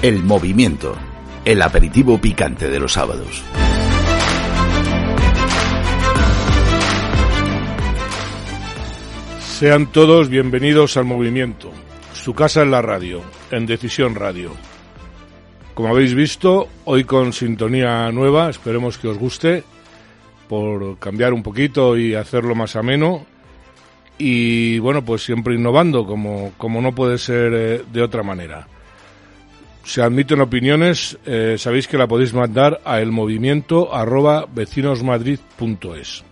El movimiento, el aperitivo picante de los sábados. Sean todos bienvenidos al movimiento, su casa en la radio, en Decisión Radio. Como habéis visto, hoy con sintonía nueva, esperemos que os guste, por cambiar un poquito y hacerlo más ameno. Y bueno, pues siempre innovando, como, como no puede ser eh, de otra manera. Se admiten opiniones, eh, sabéis que la podéis mandar a elmovimiento arroba vecinosmadrid.es.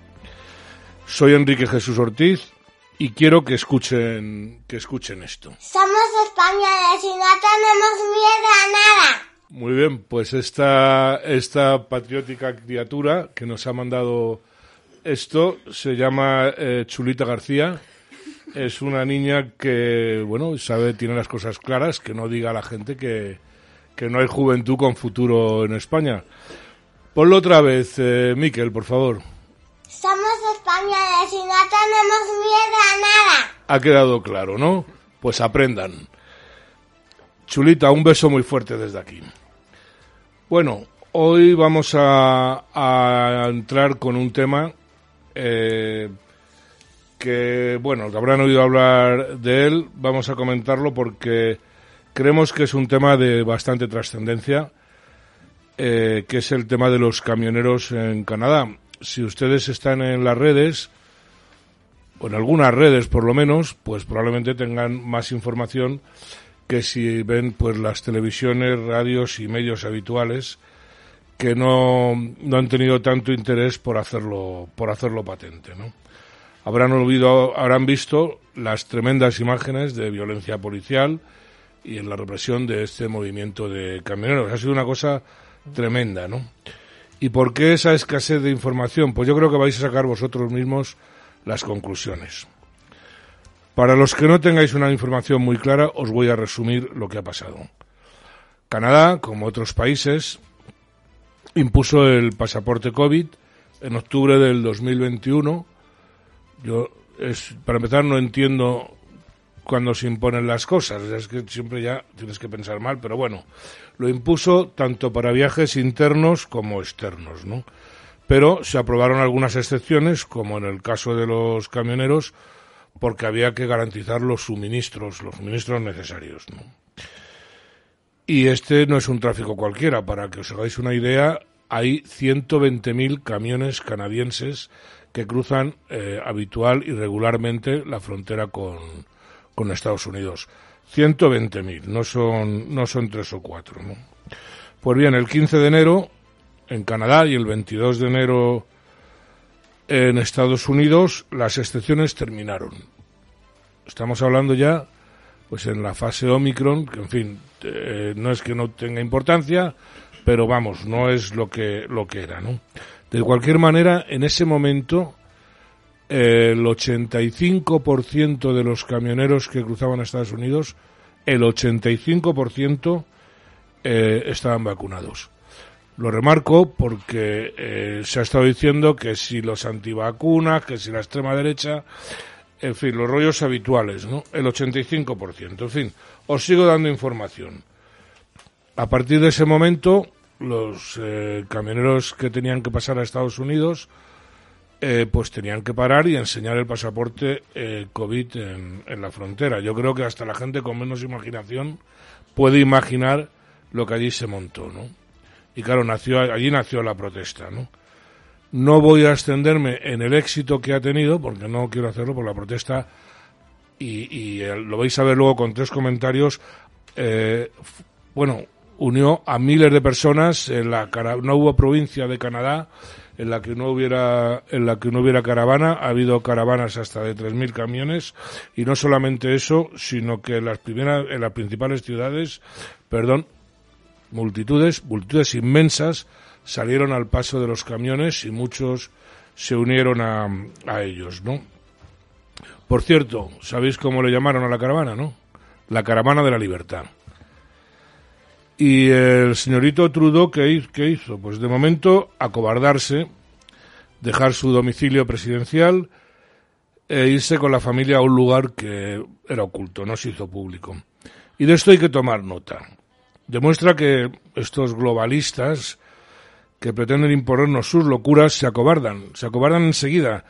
Soy Enrique Jesús Ortiz y quiero que escuchen, que escuchen esto. Somos españoles y no tenemos miedo a nada. Muy bien, pues esta, esta patriótica criatura que nos ha mandado esto se llama eh, Chulita García. Es una niña que, bueno, sabe, tiene las cosas claras, que no diga a la gente que, que no hay juventud con futuro en España. Ponlo otra vez, eh, Miquel, por favor. Somos españoles y no tenemos miedo a nada. Ha quedado claro, ¿no? Pues aprendan. Chulita, un beso muy fuerte desde aquí. Bueno, hoy vamos a, a entrar con un tema eh, que, bueno, habrán oído hablar de él. Vamos a comentarlo porque creemos que es un tema de bastante trascendencia, eh, que es el tema de los camioneros en Canadá. Si ustedes están en las redes, o en algunas redes por lo menos, pues probablemente tengan más información que si ven pues las televisiones, radios y medios habituales que no, no han tenido tanto interés por hacerlo por hacerlo patente, ¿no? Habrán olvidado, habrán visto las tremendas imágenes de violencia policial y en la represión de este movimiento de camioneros. Ha sido una cosa tremenda, ¿no? ¿Y por qué esa escasez de información? Pues yo creo que vais a sacar vosotros mismos las conclusiones. Para los que no tengáis una información muy clara, os voy a resumir lo que ha pasado. Canadá, como otros países, impuso el pasaporte COVID en octubre del 2021. Yo, es, para empezar, no entiendo cuando se imponen las cosas. Es que siempre ya tienes que pensar mal, pero bueno, lo impuso tanto para viajes internos como externos, ¿no? Pero se aprobaron algunas excepciones, como en el caso de los camioneros, porque había que garantizar los suministros, los suministros necesarios. ¿no? Y este no es un tráfico cualquiera. Para que os hagáis una idea, hay 120.000 camiones canadienses que cruzan eh, habitual y regularmente la frontera con, con Estados Unidos. 120.000, no son, no son tres o cuatro. Pues bien, el 15 de enero en Canadá y el 22 de enero en Estados Unidos las excepciones terminaron. Estamos hablando ya, pues en la fase Omicron, que en fin, eh, no es que no tenga importancia, pero vamos, no es lo que, lo que era, ¿no? De cualquier manera, en ese momento, el 85% de los camioneros que cruzaban a Estados Unidos, el 85% eh, estaban vacunados. Lo remarco porque eh, se ha estado diciendo que si los antivacunas, que si la extrema derecha, en fin, los rollos habituales, ¿no? El 85%. En fin, os sigo dando información. A partir de ese momento, los eh, camioneros que tenían que pasar a Estados Unidos, eh, pues tenían que parar y enseñar el pasaporte eh, COVID en, la frontera. Yo creo que hasta la gente con menos imaginación puede imaginar lo que allí se montó, ¿no? y claro, nació, allí nació la protesta, ¿no? No voy a extenderme en el éxito que ha tenido, porque no quiero hacerlo por la protesta, y, y lo vais a ver luego con tres comentarios. Eh, bueno, unió a miles de personas, en la, no hubo provincia de Canadá en la que no hubiera en la que no hubiera caravana, ha habido caravanas hasta de 3000 camiones y no solamente eso, sino que en las primeras en las principales ciudades, perdón, multitudes, multitudes inmensas salieron al paso de los camiones y muchos se unieron a, a ellos, ¿no? Por cierto, ¿sabéis cómo le llamaron a la caravana, no? La caravana de la libertad. Y el señorito Trudeau, ¿qué, hizo? Pues de momento acobardarse, dejar su domicilio presidencial e irse con la familia a un lugar que era oculto, no se hizo público. Y de esto hay que tomar nota. demuestra que estos globalistas que pretenden imponernos sus locuras se acobardan, se acobardan enseguida.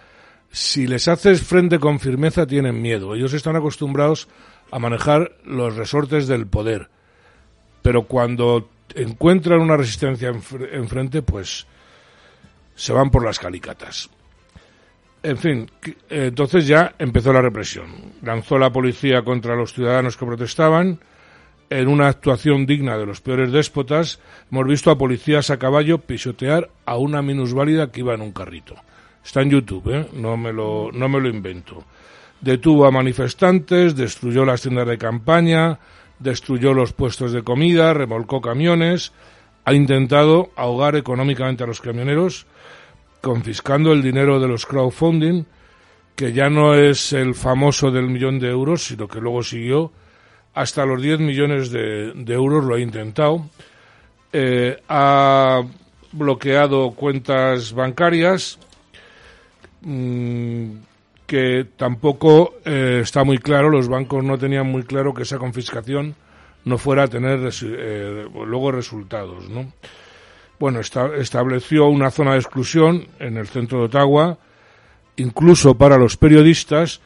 Si les haces frente con firmeza tienen miedo. Ellos están acostumbrados a manejar los resortes del poder. Pero cuando encuentran una resistencia enfrente, pues se van por las calicatas. En fin, entonces ya empezó la represión. Lanzó la policía contra los ciudadanos que protestaban. En una actuación digna de los peores déspotas, hemos visto a policías a caballo pisotear a una minusválida que iba en un carrito. Está en YouTube, ¿eh? no, me lo, no me lo invento. Detuvo a manifestantes, destruyó las tiendas de campaña, destruyó los puestos de comida, remolcó camiones, ha intentado ahogar económicamente a los camioneros confiscando el dinero de los crowdfunding, que ya no es el famoso del millón de euros, sino que luego siguió hasta los 10 millones de, euros, lo ha intentado. Eh, ha bloqueado cuentas bancarias, mm, que tampoco eh, está muy claro, los bancos no tenían muy claro que esa confiscación no fuera a tener eh, luego resultados, ¿no? bueno, estableció una zona de exclusión en el centro de Ottawa, incluso para los periodistas,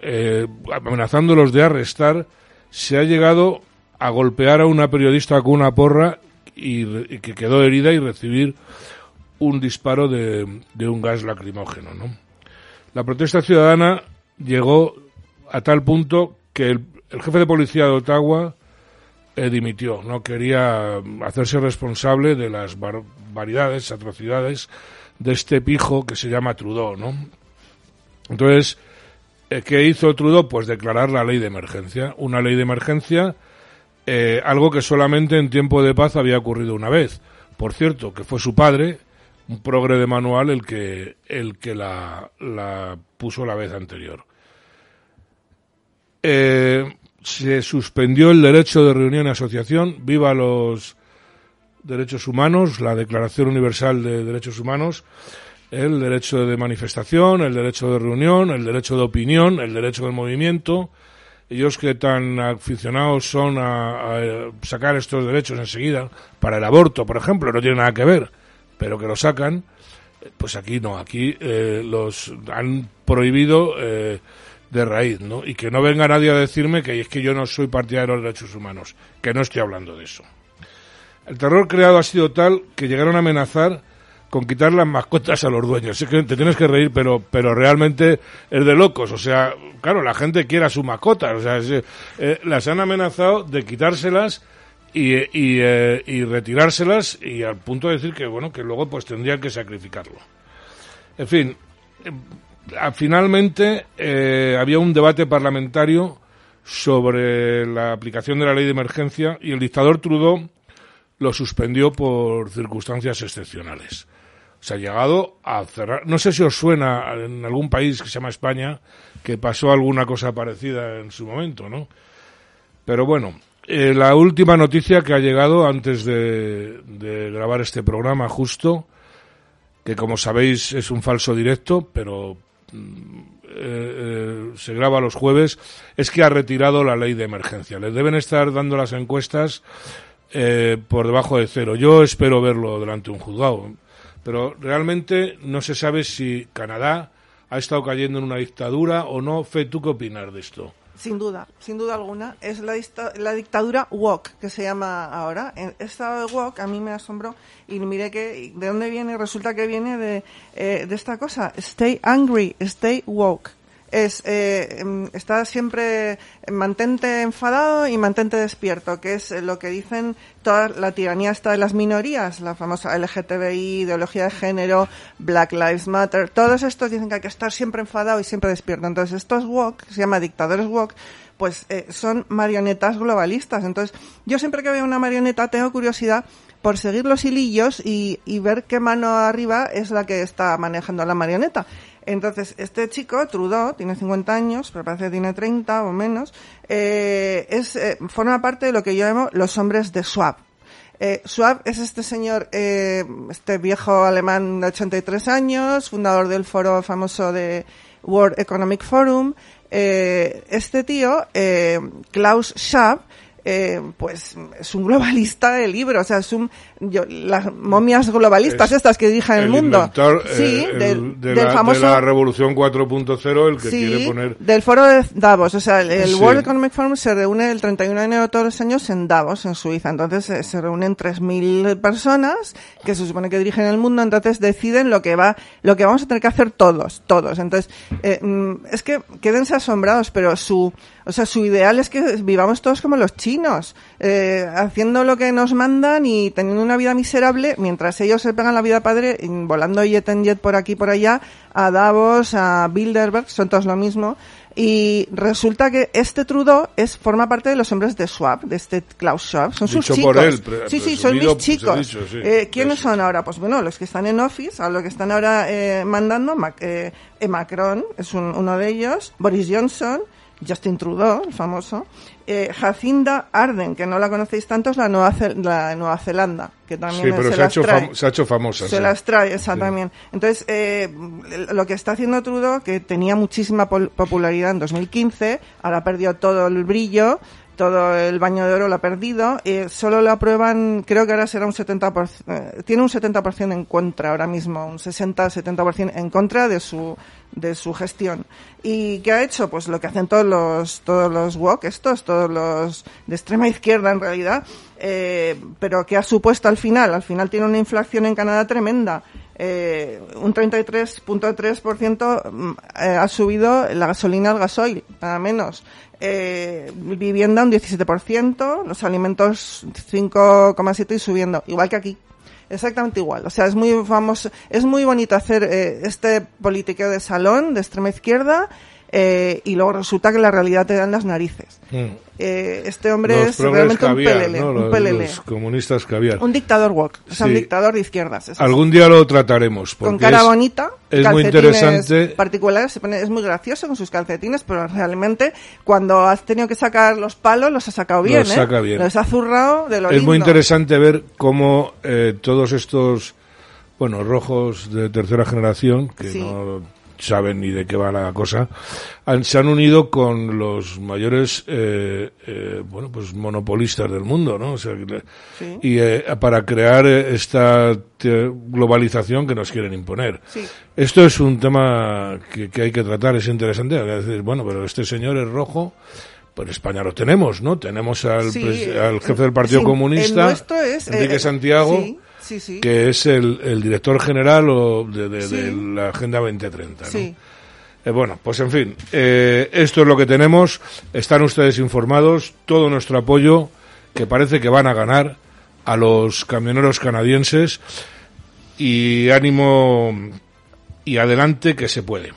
eh, amenazándolos de arrestar, se ha llegado a golpear a una periodista con una porra y, que quedó herida y recibir un disparo de, un gas lacrimógeno. ¿no? La protesta ciudadana llegó a tal punto que el jefe de policía de Ottawa eh, dimitió, no quería hacerse responsable de las variedades, atrocidades de este pijo que se llama Trudeau, ¿no? Entonces, eh, ¿qué hizo Trudeau? Pues declarar la ley de emergencia, una ley de emergencia, eh, algo que solamente en tiempo de paz había ocurrido una vez. Por cierto, que fue su padre, un progre de manual, el que, el que la, la puso la vez anterior. Eh, se suspendió el derecho de reunión y asociación, viva los derechos humanos, la Declaración Universal de Derechos Humanos, el derecho de manifestación, el derecho de reunión, el derecho de opinión, el derecho del movimiento. Ellos que tan aficionados son a, sacar estos derechos enseguida, para el aborto, por ejemplo, no tiene nada que ver, pero que lo sacan, pues aquí no, aquí eh, los han prohibido eh, de raíz, ¿no? Y que no venga nadie a decirme que es que yo no soy partidario de los derechos humanos, que no estoy hablando de eso. El terror creado ha sido tal que llegaron a amenazar con quitar las mascotas a los dueños. Sé que te tienes que reír, pero, pero realmente es de locos. O sea, claro, la gente quiere a su mascota. O sea, eh, las han amenazado de quitárselas y, y, eh, y, retirárselas y al punto de decir que, bueno, que luego pues tendrían que sacrificarlo. En fin, finalmente eh, había un debate parlamentario sobre la aplicación de la ley de emergencia y el dictador Trudeau lo suspendió por circunstancias excepcionales. Se ha llegado a cerrar. No sé si os suena en algún país que se llama España que pasó alguna cosa parecida en su momento, ¿no? Pero bueno, eh, la última noticia que ha llegado antes de, de grabar este programa justo, que como sabéis es un falso directo, pero eh, eh, se graba los jueves, es que ha retirado la ley de emergencia. Le deben estar dando las encuestas eh, por debajo de cero. Yo espero verlo delante de un juzgado. Pero realmente no se sabe si Canadá ha estado cayendo en una dictadura o no. Fe, ¿tú qué opinas de esto? Sin duda, sin duda alguna. Es la, la dictadura woke, que se llama ahora. Esta woke a mí me asombró y miré que, de dónde viene. Resulta que viene de, eh, de esta cosa. Stay angry, stay woke es eh, em, está siempre mantente enfadado y mantente despierto, que es lo que dicen toda la tiranía esta de las minorías, la famosa LGTBI, ideología de género, Black Lives Matter, todos estos dicen que hay que estar siempre enfadado y siempre despierto. Entonces estos woke, se llama dictadores woke, pues eh, son marionetas globalistas. Entonces yo siempre que veo una marioneta tengo curiosidad por seguir los hilillos y, y ver qué mano arriba es la que está manejando la marioneta. Entonces, este chico, Trudeau, tiene 50 años, pero parece que tiene 30 o menos, eh, eh, forma parte de lo que yo llamo los hombres de Schwab. Eh, Schwab es este señor, este viejo alemán de 83 años, fundador del foro famoso de World Economic Forum. Este tío, Klaus Schwab, pues es un globalista de libro, o sea, es un yo, las momias globalistas Es estas que dirigen el, el mundo. eh, sí, el- del, de, del la, famoso de la revolución 4.0, el que Sí, quiere poner... del foro de Davos. O sea, el, Sí. World Economic Forum se reúne el 31 de enero todos los años en Davos, en Suiza. Entonces eh, se reúnen 3.000 personas que se supone que dirigen el mundo. Entonces deciden lo que va, lo que vamos a tener que hacer todos, todos. Entonces, eh, mm, es que quédense asombrados, pero su, o sea, su ideal es que vivamos todos como los chinos, eh, haciendo lo que nos mandan y teniendo una vida miserable, mientras ellos se pegan la vida padre, volando jet en jet por aquí por allá, a Davos, a Bilderberg, son todos lo mismo. Y resulta que este Trudeau es, forma parte de los hombres de Schwab, de este Klaus Schwab. Son sus chicos. por él, pre- sí, sí, son mis pues, chicos. dicho, sí. Eh, ¿Quiénes son ahora? Pues bueno, los que están en Office, a los que están ahora eh, mandando, Mac- eh, eh, Macron es un- uno de ellos, Boris Johnson, Justin Trudeau, el famoso, eh, Jacinda Arden, que no la conocéis tanto, es la Nueva, Ce- la Nueva Zelanda, que también Sí, pero se, se ha, las hecho trae. se ha hecho famosa. Se sí. las trae, esa también. Entonces, eh, lo que está haciendo Trudeau, que tenía muchísima popularidad en 2015, ahora perdió todo el brillo, todo el baño de oro lo ha perdido, eh, solo lo aprueban, creo que ahora será un 70%, eh, tiene un 70% en contra ahora mismo, un 60-70% en contra de su de su gestión. ¿Y qué ha hecho? Pues lo que hacen todos los todos los woke, estos, todos los de extrema izquierda en realidad, eh, pero que ha supuesto al final, al final tiene una inflación en Canadá tremenda. Eh, un 33.3% mm, eh, ha subido la gasolina al gasoil, nada menos. Eh, vivienda un 17%, los alimentos 5,7 y subiendo, igual que aquí. Exactamente igual. O sea, es muy famoso, es muy bonito hacer eh, este politiqueo de salón, de extrema izquierda, eh, y luego resulta que la realidad te da en las narices. Mm. Eh, este hombre Los es realmente un caviar, pelele, ¿no? un Los, pelele. los comunistas caviar. Un dictador woke, o sea, un Sí. dictador de izquierdas. sí. Algún día lo trataremos. Porque con cara es- bonita, es muy interesante. particulares, se pone, es muy gracioso con sus calcetines, pero realmente cuando has tenido que sacar los palos los ha sacado bien, Los ¿eh? saca bien. Los ha zurrado de lo Es muy lindo. interesante ver cómo eh, todos estos, bueno, rojos de tercera generación, que Sí. no saben ni de qué va la cosa, han- se han unido con los mayores, eh, eh, bueno, pues monopolistas del mundo, ¿no? O sea, Sí. Y eh, para crear eh, esta globalización que nos quieren imponer. Sí. Esto es un tema que, que hay que tratar, es interesante. Que decir, bueno, pero este señor es rojo, pues en España lo tenemos, ¿no? Tenemos al, Sí, al jefe del Partido sí, Comunista, el nuestro es, Enrique eh, Santiago, sí, sí, sí. que es el, el director general o de, de- Sí. de la Agenda 2030, ¿no? Sí. Eh, bueno, pues en fin, eh, esto es lo que tenemos. Están ustedes informados. Todo nuestro apoyo, que parece que van a ganar a los camioneros canadienses. Y ánimo y adelante que se puede.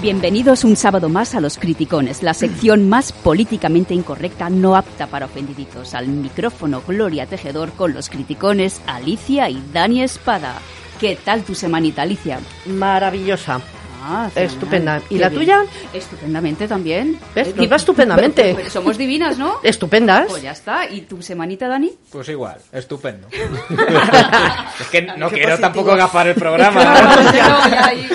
Bienvenidos un sábado más a Los Criticones, la sección más políticamente incorrecta, no apta para ofendiditos. Al micrófono Gloria Tejedor con los criticones Alicia y Dani Espada. ¿Qué tal tu semanita, Alicia? Maravillosa. Ah. Estupenda. ¿Y Qué la bien. tuya? Estupendamente también. ¿Ves? Eh, Que iba estupendamente. pero- pero somos divinas, ¿no? Estupendas. Pues ya está. ¿Y tu semanita, Dani? Pues igual, estupendo. es que no quiero tampoco gafar el programa. No, ya ahí.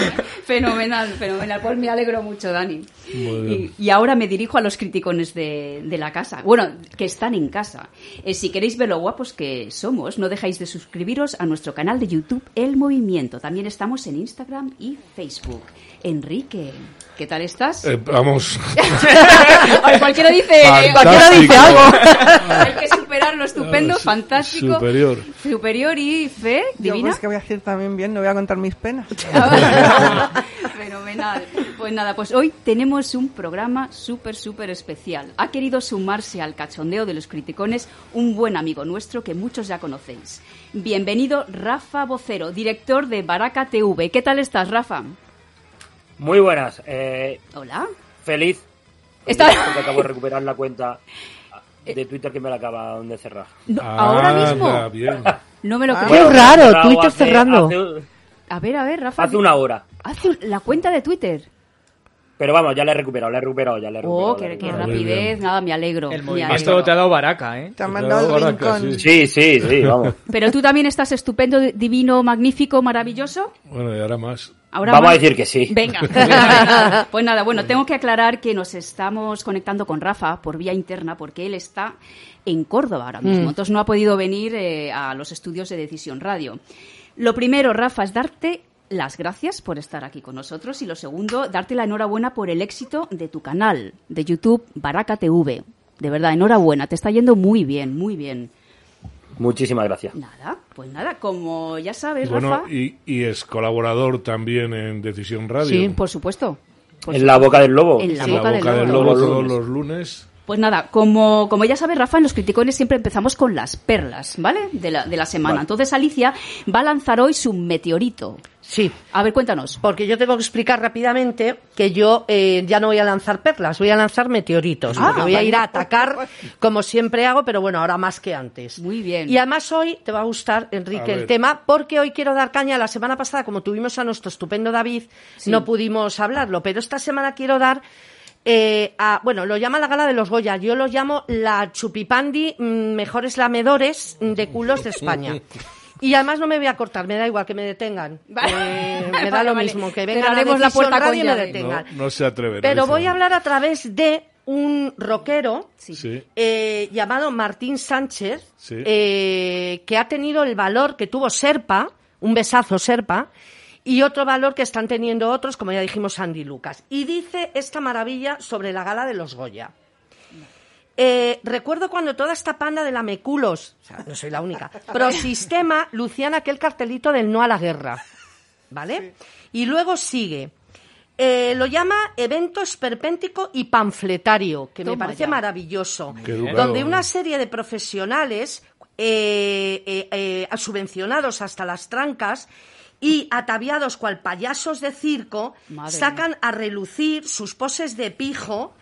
Fenomenal, fenomenal. Pues me alegro mucho, Dani. Y, y ahora me dirijo a los criticones de, de la casa. Bueno, que están en casa. Eh, si queréis ver lo guapos que somos, no dejáis de suscribiros a nuestro canal de YouTube El Movimiento. También estamos en Instagram y Facebook. Enrique, ¿qué tal estás? Eh, vamos. Ay, cualquiera dice, Fantástico. Cualquiera dice algo. hay que superar lo estupendo, fantástico. Superior. Superior y fe, Yo, divina. pues que voy a decir también bien, no voy a contar mis penas. Fenomenal. Pues nada, pues hoy tenemos un programa súper, súper especial. Ha querido sumarse al cachondeo de los criticones un buen amigo nuestro que muchos ya conocéis. Bienvenido Rafa Vocero, director de Baraca TV. ¿Qué tal estás, Rafa? Muy buenas. Eh, Hola. feliz. Está- Porque acabo de recuperar la cuenta de Twitter que me la acaban de cerrar. No, ahora mismo. bien. No me lo Ah. creo. Qué raro, Twitter hace- cerrando. Hace, A ver, a ver, Rafa. hace una hora. Hace la cuenta de Twitter. Pero vamos, ya le he recuperado, le he recuperado, ya le he recuperado. Oh, qué, qué recuperado. Muy bien. rapidez, nada, me alegro. El me movimiento alegro. te ha dado baraca, ¿eh? Te han mandado el rincón. Sí, sí, sí, vamos. Pero tú también estás estupendo, divino, magnífico, maravilloso. Bueno, y ahora más. Ahora Vamos más- a decir que sí. Venga. Pues nada, bueno, tengo que aclarar que nos estamos conectando con Rafa por vía interna porque él está en Córdoba ahora mismo. Entonces no ha podido venir eh, a los estudios de Decisión Radio. Lo primero, Rafa, es darte las gracias por estar aquí con nosotros y lo segundo, darte la enhorabuena por el éxito de tu canal de YouTube Baraka TV. De verdad, enhorabuena, te está yendo muy bien, muy bien. Muchísimas gracias. Nada, pues nada, como ya sabes, Bueno, Rafa. y, y es colaborador también en Decisión Radio. Sí, Por supuesto. Por En la boca del lobo. En la En la boca, boca del del lobo. lobo Los todos los lunes. Pues nada, como, como ya sabes, Rafa, en los criticones siempre empezamos con las perlas, ¿vale? De la, de la semana. Vale. Entonces Alicia va a lanzar hoy su meteorito. Sí. A ver, cuéntanos. Porque yo tengo que explicar rápidamente que yo eh, ya no voy a lanzar perlas, voy a lanzar meteoritos. Ah, porque voy a ir a atacar como siempre hago, pero bueno, ahora más que antes. Muy bien. Y además hoy te va a gustar, Enrique, el tema, porque hoy quiero dar caña. La semana pasada, como tuvimos a nuestro estupendo David, Sí. no pudimos hablarlo, pero esta semana quiero dar. Eh, a- bueno, lo llama la gala de los Goya. Yo lo llamo la Chupipandi mm, Mejores Lamedores de Culos de España. Y además no me voy a cortar, me da igual que me detengan. Vale. Eh, me da Vale, lo vale. mismo, que vengan a la puerta con Radio y me detengan. No, no se atreven. Pero voy a hablar a través de un rockero Sí. Sí. eh, llamado Martín Sánchez, Sí. eh, que ha tenido el valor que tuvo Serpa, un besazo Serpa, y otro valor que están teniendo otros, como ya dijimos, Andy Lucas. Y dice esta maravilla sobre la gala de los Goya. Eh, recuerdo cuando toda esta panda de lameculos, o sea, no soy la única, prosistema, lucían aquel cartelito del no a la guerra. ¿Vale? Y luego sigue. Eh, lo llama evento esperpéntico y panfletario, que me parece ya. maravilloso. Donde una serie de profesionales eh, eh, eh, subvencionados hasta las trancas y ataviados cual payasos de circo Madre sacan a relucir sus poses de pijo.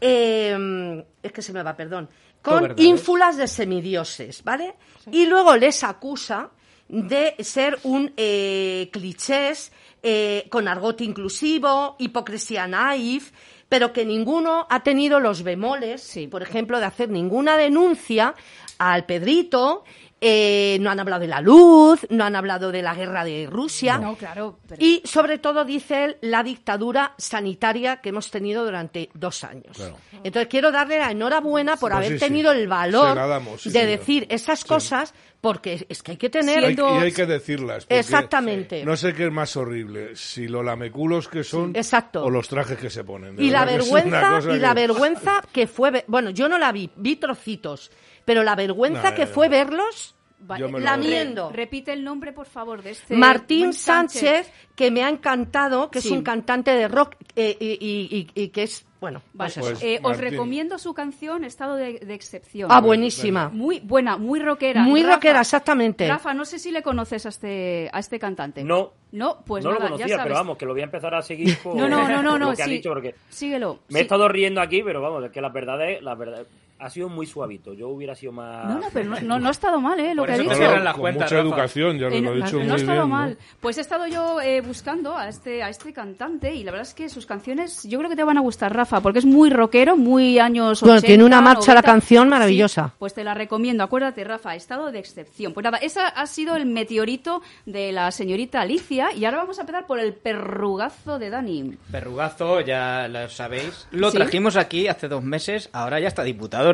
eh, es que se me va, perdón. Con ¿eh? ínfulas de semidioses, ¿vale? Y luego les acusa de ser un eh, clichés eh, con argot inclusivo, hipocresía naif, pero que ninguno ha tenido los bemoles, Sí. por ejemplo, de hacer ninguna denuncia al Pedrito. Eh, no han hablado de la luz, no han hablado de la guerra de Rusia. No, claro. pero- Y sobre todo, dice él, la dictadura sanitaria que hemos tenido durante dos años. Claro. Entonces quiero darle la enhorabuena por Pues haber sí, sí. tenido el valor Se la damos, sí, de señor. decir esas cosas, porque es que hay que tener... Hay- y hay que decirlas. Exactamente. No sé qué es más horrible, si los lameculos que son Exacto. o los trajes que se ponen. De Y la vergüenza, y la que- vergüenza que fue... Bueno, yo no la vi, vi trocitos, pero la vergüenza No, que no, fue no. verlos... Vale, lamiendo. Repite el nombre, por favor, de este. Martín Sánchez, que me ha encantado, que Sí. es un cantante de rock eh, y, y- y- y que es, bueno, Vale, pues. Pues, eh, os recomiendo su canción Estado de, de Excepción. Ah, buenísima. Muy buena, muy rockera. Muy Rafa, rockera, exactamente. Rafa, no sé si le conoces a este, a este cantante. No. No, pues no nada, lo ya conocía, sabes. pero vamos, que lo voy a empezar a seguir por, No, no, no, no, por no, lo que ha sí. dicho, porque Síguelo. me he estado riendo aquí, pero vamos, es que la verdad es, la verdad ha sido muy suavito. Yo hubiera sido más... No, no, pero no, no, no ha estado mal, ¿eh? Lo Por que ha dicho. las con cuentas, mucha Rafa. educación, ya Eh, lo ha no, dicho no ha estado bien. ¿no? mal. Pues he estado yo eh, buscando a este, a este cantante y la verdad es que sus canciones yo creo que te van a gustar, Rafa, porque es muy rockero, muy años 80. Bueno, tiene una marcha la 90. canción Sí, maravillosa. pues te la recomiendo. Acuérdate, Rafa, estado de excepción. Pues nada, ese ha sido el meteorito de la señorita Alicia y ahora vamos a empezar por el perrugazo de Dani. Perrugazo, ya lo sabéis. Lo Sí. trajimos aquí hace dos meses, ahora ya está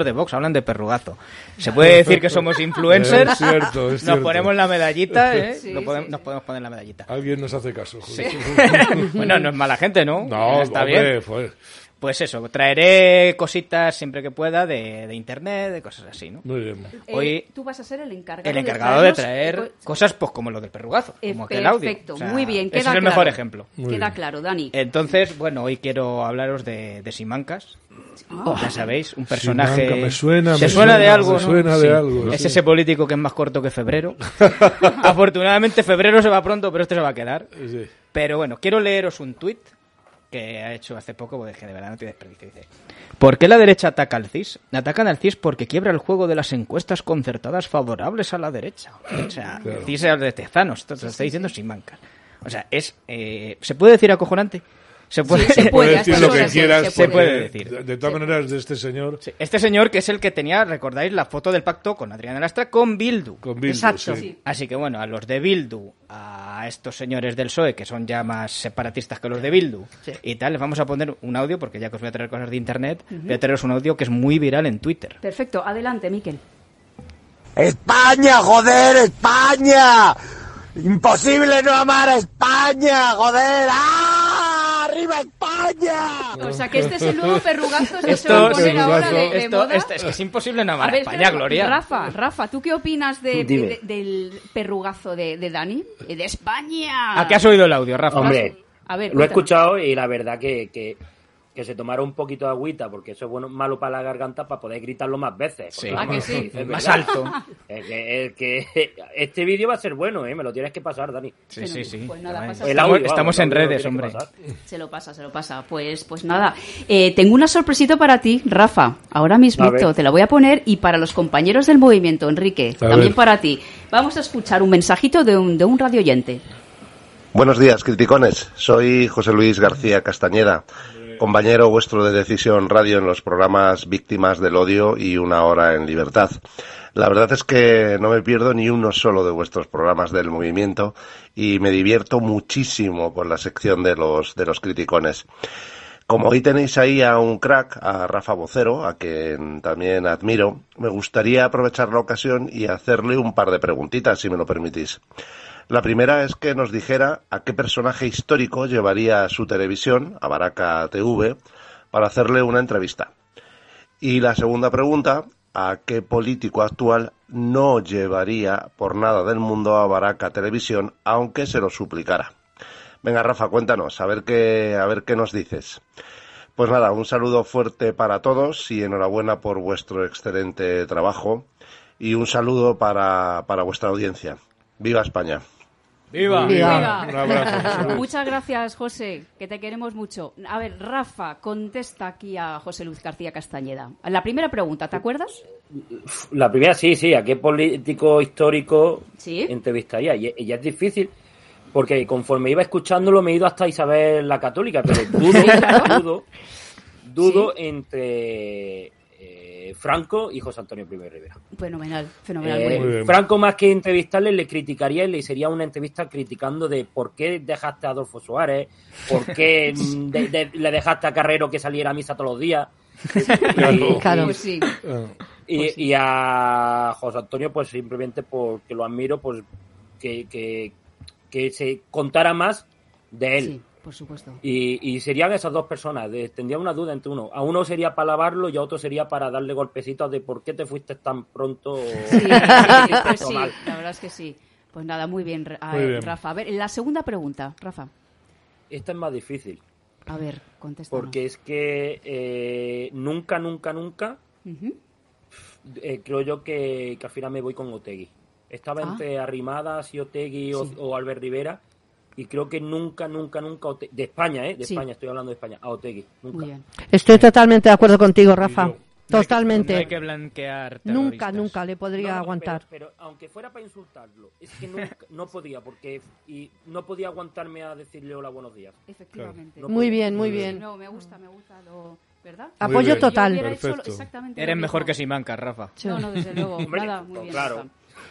de Vox, hablan de perrugazo. Se puede decir que somos influencers. Es cierto, es Nos cierto. ponemos la medallita, ¿eh? Sí, podemos- sí, Nos sí. podemos poner la medallita. Alguien nos hace caso. joder. bueno, no es mala gente, ¿no? No, está hombre, bien. fue. Pues eso, traeré cositas siempre que pueda de, de internet, de cosas así, ¿no? Muy bien. Eh, Hoy- tú vas a ser el encargado, El encargado de traer cosas pues como lo del perrugazo, eh, como aquel audio. Perfecto, O sea, muy bien. Ese es el claro. mejor ejemplo. Muy queda bien. claro, Dani. Entonces, bueno, hoy quiero hablaros de, de Simancas. Ah. Ya sabéis, un personaje. Simancas, me suena, ¿Te me suena, de algo? me no? suena de Sí. algo, Es sí. ese político que es más corto que febrero. Afortunadamente, febrero se va pronto, pero este se va a quedar. Sí. Pero bueno, quiero leeros un tuit que ha hecho hace poco, porque de verdad no tiene desperdicio. Dice: ¿Por qué la derecha ataca al CIS? Atacan al CIS porque quiebra el juego de las encuestas concertadas favorables a la derecha. O sea, Claro. el CIS es de Tezanos, esto te lo está diciendo sin Simancas. O sea, es. eh, ¿Se puede decir acojonante? Se puede, Sí, se puede, Puedes a decir lo que se- quieras. se puede porque decir. De, de todas maneras, de este señor, Sí, Este señor que es el que tenía, recordáis, la foto del pacto con Adriana Lastra con Bildu. con Bildu, Exacto. sí. Así que bueno, a los de Bildu, a estos señores del PSOE, que son ya más separatistas que los de Bildu, Sí. y tal, les vamos a poner un audio, porque ya que os voy a traer cosas de internet, voy a traeros un audio que es muy viral en Twitter. Perfecto, adelante, Miquel. España, joder, España. Imposible no amar a España, joder. ¡Ah! ¡Arriba España! O sea, que este es el nuevo perrugazo que se va a Esto, poner ahora de, de esto- moda. esto- es que es imposible no amar a ver, España, espera, Gloria. Rafa, Rafa, ¿tú qué opinas de, del perrugazo de, de Dani? De España. ¿A qué has oído el audio, Rafa? Hombre, A ver, lo he escuchado y la verdad que, que, que se tomara un poquito de agüita, porque eso es bueno, malo para la garganta para poder gritarlo más veces. Sí. Porque, ¿A que sí? es Más verdad. alto. Es que, es que este vídeo va a ser bueno, ¿eh? Me lo tienes que pasar, Dani. Sí, sí, sí. Pues nada, pasa- El estamos audio, estamos vamos, el en redes, hombre. Se lo pasa, se lo pasa. Pues, pues nada, Eh, tengo una sorpresita para ti, Rafa. Ahora mismo te la voy a poner y para los compañeros del movimiento, Enrique, A también ver. para ti. Vamos a escuchar un mensajito de un, de un radio oyente. Buenos días, criticones. Soy José Luis García Castañeda, compañero vuestro de Decisión Radio en los programas Víctimas del Odio y Una Hora en Libertad. La verdad es que no me pierdo ni uno solo de vuestros programas del movimiento y me divierto muchísimo con la sección de los, de los criticones. Como hoy tenéis ahí a un crack, a Rafa Vocero, a quien también admiro, me gustaría aprovechar la ocasión y hacerle un par de preguntitas, si me lo permitís. La primera es que nos dijera a qué personaje histórico llevaría su televisión, a Baraca TV, para hacerle una entrevista. Y la segunda pregunta, a qué político actual no llevaría por nada del mundo a Baraca Televisión, aunque se lo suplicara. Venga, Rafa, cuéntanos, a ver qué, a ver qué nos dices. Pues nada, un saludo fuerte para todos y enhorabuena por vuestro excelente trabajo y un saludo para, para vuestra audiencia. ¡Viva España! ¡Viva! Viva. Un abrazo. Muchas gracias, José, que te queremos mucho. A ver, Rafa, contesta aquí a José Luis García Castañeda. La primera pregunta, ¿te acuerdas? La primera, sí, sí. ¿A qué político histórico Sí. entrevistaría? Y, y es difícil, porque conforme iba escuchándolo me he ido hasta Isabel la Católica, pero dudo, dudo, dudo entre eh, Franco y José Antonio de Rivera. Fenomenal, fenomenal. Eh, muy bien. Franco, más que entrevistarle, le criticaría y le sería una entrevista criticando de por qué dejaste a Adolfo Suárez, por qué mm, de- de- le dejaste a Carrero que saliera a misa todos los días. Y- Claro. Pues sí. Y, y a José Antonio, pues simplemente porque lo admiro, pues que, que, que se contara más de él. Sí, por supuesto. Y, y serían esas dos personas. de- tendría una duda entre uno. A uno sería para lavarlo y a otro sería para darle golpecitos de por qué te fuiste tan pronto. o- Sí, pues la verdad es que sí. Pues nada, muy bien, a Muy bien. Rafa. A ver, la segunda pregunta, Rafa. Esta es más difícil. A ver, contesta. Porque es que eh, nunca, nunca, nunca eh, creo yo que, que al final me voy con Otegui. Estaba Ah. entre Arrimadas y Otegui o Albert Rivera y creo que nunca, nunca, nunca de España, ¿eh? De Sí. España, estoy hablando de España, a Otegui. Nunca. Muy bien. Estoy totalmente de acuerdo contigo, Rafa. Totalmente. No hay que blanquear Nunca, nunca le podría No, no, aguantar. Pero, pero aunque fuera para insultarlo, es que nunca- no podía, porque y no podía aguantarme a decirle hola, buenos días. Efectivamente. No Muy podía. bien, muy bien. No, me gusta, me gusta lo... ¿Verdad? Apoyo bien. total. Perfecto. Eres mejor que Simancas, Rafa. No, no, desde luego. Hombre, nada, muy bien. claro.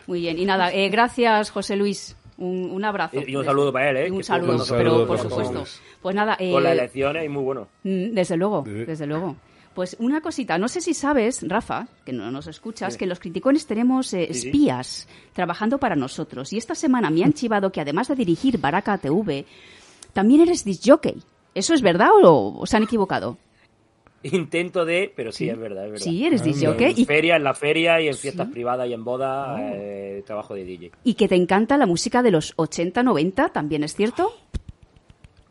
Muy bien. Y nada, eh, gracias, José Luis. Un, un abrazo. Y- y un saludo para él, ¿eh? Un saludo, pero por supuesto. Pues nada, eh, Con las elecciones y muy bueno. Mm, Desde luego, Sí. desde luego. Pues una cosita, no sé si sabes, Rafa, que no nos escuchas, que los criticones tenemos eh, Sí, sí. espías trabajando para nosotros. Y esta semana me han chivado que además de dirigir Baraka TV, también eres disjockey. ¿Eso es verdad o, o se han equivocado? Intento de, pero sí, es verdad, es verdad. Sí, eres Anda. disjockey En y, feria, en la feria y en fiestas Sí. privadas y en bodas, Oh. eh, trabajo de DJ. y que te encanta la música de los 80-90, ¿también es cierto?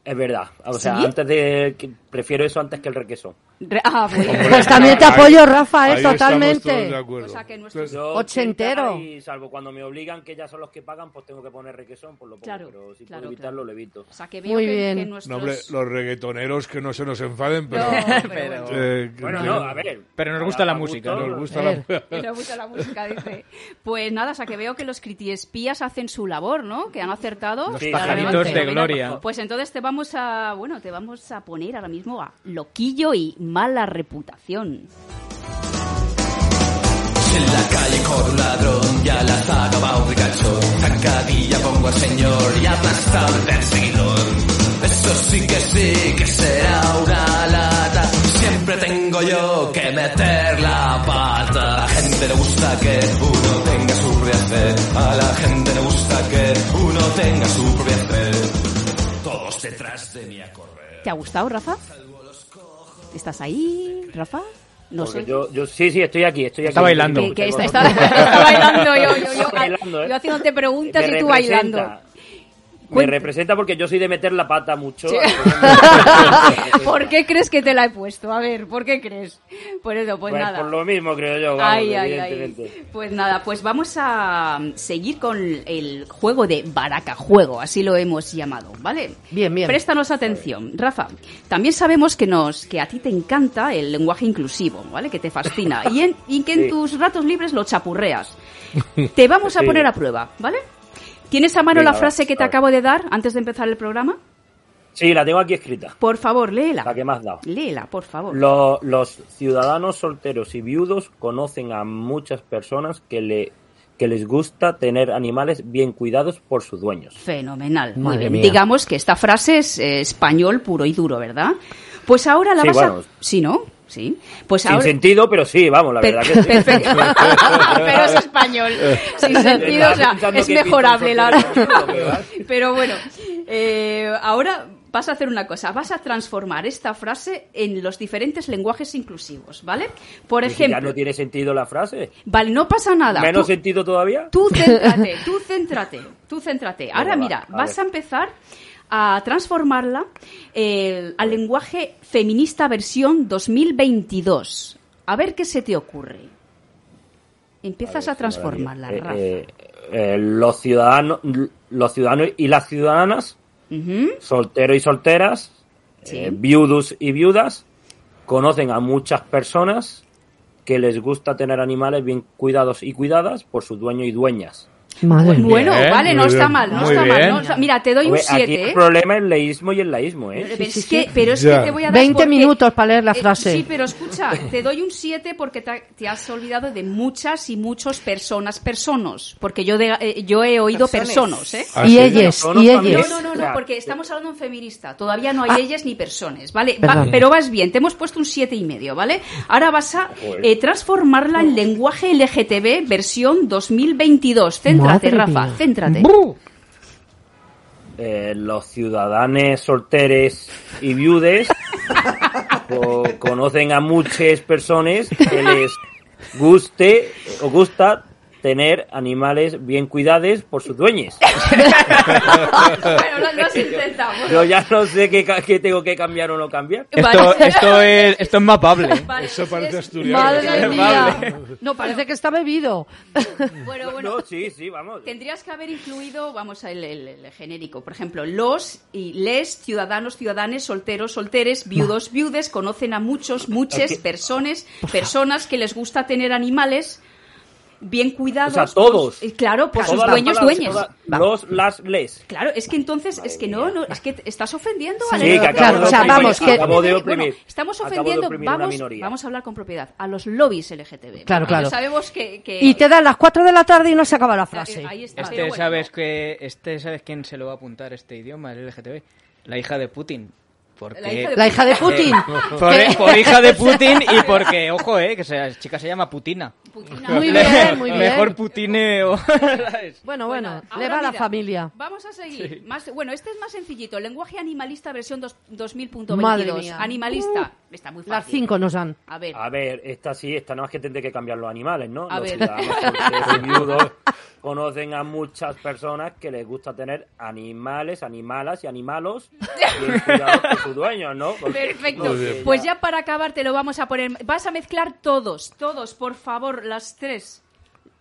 Es verdad. O sea, ¿Sí? antes de que prefiero eso antes que el requesón. Re- ah, bien. Pues también te apoyo, Rafa, eh, estamos totalmente. todos de acuerdo. O sea, que nuestros- Yo Ochentero. Y salvo cuando me obligan, que ya son los que pagan, pues tengo que poner requesón, por lo poco. Claro, pero si claro, puedo evitarlo, lo evito. O sea, que veo Muy que, bien. que nuestros... No, hombre, los reggaetoneros que no se nos enfaden, pero... No, pero eh, Bueno, no, a ver. Pero nos a- gusta la a música, gusto, Nos gusta A la... Que no gusta la música, dice. Pues nada, o sea, que veo que los critiespías hacen su labor, ¿no? Que han acertado. Los pajaritos de gloria. Pues entonces te vamos a, bueno, te vamos a poner ahora mismo a loquillo y mala reputación. En la calle con un ladrón ya la sacaba un ricachón. Zancadilla pongo al señor y aplastado el perseguidor. Eso sí que sí que será una lata. Siempre tengo yo que meter la pata. A la gente le gusta que uno tenga su propia fe. A la gente le gusta que uno tenga su propia fe. Todos detrás de mí a correr. ¿Te ha gustado, Rafa? ¿Estás ahí, Rafa? No Porque sé. yo, yo, sí, sí, estoy aquí, estoy aquí. Está bailando. Que, que está, está- está bailando yo, yo, yo, ¿eh? yo haciéndote preguntas y tú bailando. Me representa porque yo soy de meter la pata mucho. Sí. Entonces, ¿Por qué crees que te la he puesto? A ver, ¿por qué crees? Por eso, pues, Pues nada. por lo mismo, creo yo. Vamos, Ay, ay, ay. Pues nada, pues vamos a seguir con el juego de Baraca Juego, así lo hemos llamado, ¿vale? Bien, bien. Préstanos atención. Rafa, también sabemos que nos que a ti te encanta el lenguaje inclusivo, ¿vale? Que te fascina y, en- y que en Sí. tus ratos libres lo chapurreas. Te vamos a Sí. poner a prueba, ¿vale? ¿Tienes a mano Venga, la frase que te acabo de dar antes de empezar el programa? Sí, la tengo aquí escrita. Por favor, léela. La que me has dado. Léela, por favor. Lo- los ciudadanos solteros y viudos conocen a muchas personas que, le, que les gusta tener animales bien cuidados por sus dueños. Fenomenal. Muy bien. mía. Digamos que esta frase es eh, español puro y duro, ¿verdad? Pues ahora la Sí, vas bueno. a... Sí, ¿no? Sí. Pues Sin ahora... sentido, pero sí, vamos, la verdad que sí. Perfecto. Pero es español. Sin sentido, o sea, es mejorable la soltero, Pero bueno, eh, ahora vas a hacer una cosa. Vas a transformar esta frase en los diferentes lenguajes inclusivos, ¿vale? Por si ya ejemplo... no tiene sentido la frase. Vale, no pasa nada. Menos Tú- sentido todavía. Tú céntrate, tú céntrate, tú céntrate. Ahora va, mira, a vas ver. a empezar a transformarla eh, al lenguaje feminista versión 2022. A ver qué se te ocurre. Empiezas a, transformarla, Eh, Rafa. eh, eh, los ciudadanos, los ciudadanos y las ciudadanas, solteros y solteras, Sí. viudos y viudas, conocen a muchas personas que les gusta tener animales bien cuidados y cuidadas por su dueño y dueñas. Madre mía. Bueno, Bien, vale, no está mal, no muy está mal. no está- mira, te doy un Hombre, aquí 7, el ¿eh? problema es el leísmo y el laísmo, ¿eh? Pero es que, pero es Ya. que te voy a dar 20 porque- minutos para leer la Eh, frase. sí, pero escucha, te doy un 7 porque te, te has olvidado de muchas y muchos personas, personas. Porque yo, de- eh, yo he oído Personas. ¿eh? Ah, y sí. ellas, y. No, ellas. no, no, no, Ya, porque estamos hablando en feminista. Todavía no hay ellas ni personas, ¿vale? Va- pero vas bien, te hemos puesto un siete y medio, ¿vale? Ahora vas a eh, transformarla en lenguaje LGTB versión 2022. Céntrate, Madre Rafa, mía. céntrate. Bru. Eh, los ciudadanos solteres y viudes co- conocen a muchas personas que les guste o gusta tener animales bien cuidados por sus dueños. bueno, lo, lo has intentado. Yo ya no sé qué, qué tengo que cambiar o no cambiar. Esto, es, esto es mapable. Vale, Eso parece es- asturiano. Madre Vale. mía. No, parece que está bebido. Bueno, bueno. No, sí, sí, vamos. Tendrías que haber incluido, vamos a el, el- el genérico, por ejemplo, los y les ciudadanos, ciudadanes, solteros, solteres, viudos, viudes, conocen a muchos, muchas personas, personas que les gusta tener animales bien cuidados. O sea, todos. por- eh, claro, por sus las dueños, palabras, dueñas. todas- los, las, les. Claro, es que entonces, es que no, no, es que estás ofendiendo a Sí, la que acabo Claro, de o sea, oprimir, vamos, que- acabo de Bueno, estamos Acabo de ofendiendo, oprimir una vamos, vamos a hablar con propiedad, a los lobbies LGTB. Claro, claro. Sabemos que, que- Y te dan las 4 de la tarde y no se acaba la frase. Ahí está. Este, bueno, ¿sabes que este sabes quién se lo va a apuntar este idioma, el LGTB? La hija de Putin. Porque... La hija de La hija de Putin. Por, por hija de Putin y porque, ojo, eh, que esa chica se llama Putina. Putina. Muy bien, muy bien. Mejor Putineo. Bueno, bueno, Bueno, le va a la mira, familia. Vamos a seguir. Más, bueno, este es más sencillito. Lenguaje animalista versión dos- 2000.22. Madre mía. Animalista. Está muy fácil. Las 5 nos dan. A ver. A ver, esta sí, esta no es que tendré que cambiar los animales, ¿no? A los ver. y viudos conocen a muchas personas que les gusta tener animales, animalas y animalos bien Perfecto. Pues ya para acabar te lo vamos a poner. Vas a mezclar todos, todos, por favor, las tres.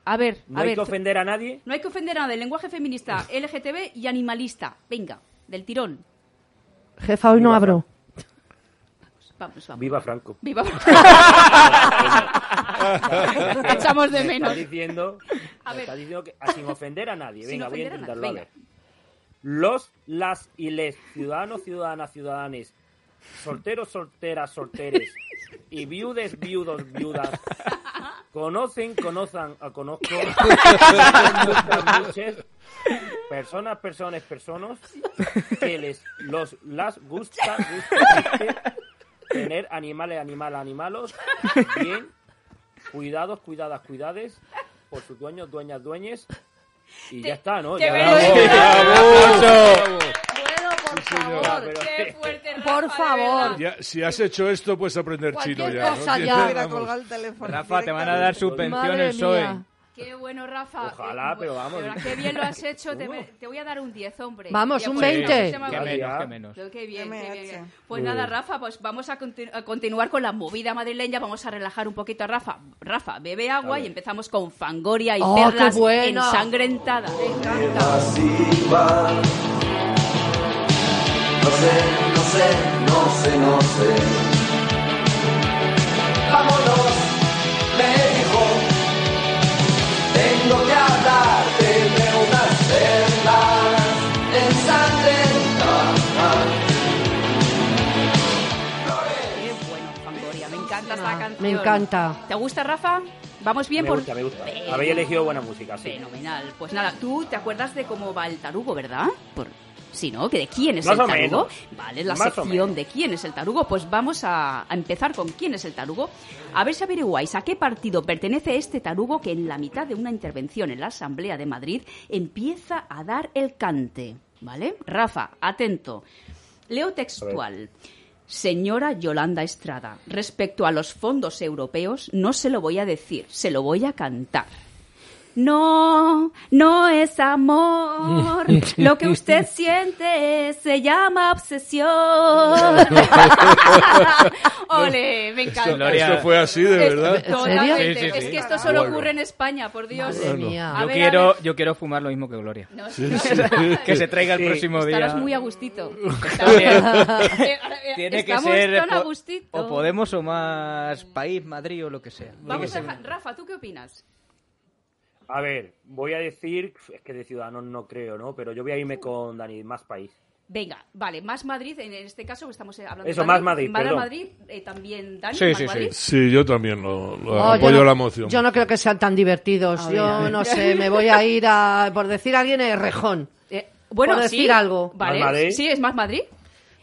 A ver, No a hay ver. que ofender a nadie. No hay que ofender a nada. El lenguaje feminista, LGTB y animalista. Venga, del tirón. Jefa, hoy no abro. Vamos, vamos. Viva Franco. Viva. Te echamos de Me menos. Está diciendo, A me ver. está diciendo que ah, sin ofender a nadie. Sin Venga, voy a ofender a nadie, intentarlo. A ver. Los, las y les. Ciudadanos, ciudadanas, ciudadanes, solteros, solteras, solteres. Y viudes, viudos, viudas, conocen, conozcan, conozco, personas, personas, personas, que les, los, las gusta, gusta tener animales, animales, animalos, bien, cuidados, cuidadas, cuidades, por sus dueños, dueñas, dueñes, y ya está, ¿no? ¡Qué Ya- por favor. ¡Qué fuerte, Rafa, Por favor. Ya, si has hecho esto, puedes aprender chino ya. cosa ¿no? ya. Mira, Vamos. colgar el teléfono. Rafa, te van a dar subvención el PSOE. Qué bueno, Rafa. Ojalá, Eh, pero vamos. qué bien lo has hecho. Te, te voy a dar un 10, hombre. Vamos, un por eso 20. se me ha Que ocurrido. menos, que menos. Qué bien, qué me bien. Pues nada, Rafa, pues vamos a, continu- a continuar con la movida madrileña. Vamos a relajar un poquito a Rafa. Rafa, bebe agua y empezamos con Fangoria y Oh, perlas qué ensangrentadas. Así va. No sé, no sé, no sé, no sé. Encanta esta canción. Me encanta. ¿Te gusta, Rafa? Vamos bien Me por... gusta, me gusta. Habéis elegido buena música, sí. Fenomenal. Pues nada, tú te acuerdas de cómo va el tarugo, ¿verdad? Por... Sí, ¿no? ¿Que ¿De quién es Más el tarugo? menos. Vale, es la Más sección de quién es el tarugo. Pues vamos a, a empezar con quién es el tarugo. A ver si averiguáis a qué partido pertenece este tarugo que en la mitad de una intervención en la Asamblea de Madrid empieza a dar el cante. ¿Vale? Rafa, atento. Leo textual. Señora Yolanda Estrada, respecto a los fondos europeos, no se lo voy a decir, se lo voy a cantar. No, no es amor. Lo que usted siente se llama obsesión. Ole, me Esto, encanta. Gloria. esto fue así, de Es- verdad. Totalmente. Sí, sí, sí. Es que esto solo Bueno. ocurre en España, por Dios. Madre mía. A Yo ver, quiero, yo quiero fumar lo mismo que Gloria. No, Que se traiga el Sí. próximo día. Estarás muy a gustito. Eh, Tiene que ser tan a po- gustito. o Podemos o más país, Madrid o lo que sea. Vamos a ser- dejar- Rafa, ¿tú qué opinas? A ver, voy a decir, es que de Ciudadanos no creo, ¿no? Pero yo voy a irme con Dani, más país. Venga, vale, más Madrid, en este caso estamos hablando Eso, de más Madrid, Más perdón. Madrid, eh, también Dani, Sí, más sí, sí. Madrid. Sí, yo también lo, lo Oh, yo apoyo no- la moción. Yo no creo que sean tan divertidos. A ver, yo a ver. no sé, me voy a ir a, por decir a alguien, el rejón. Eh, bueno, Por sí, decir algo. Vale, ¿Más Madrid? sí, es más Madrid.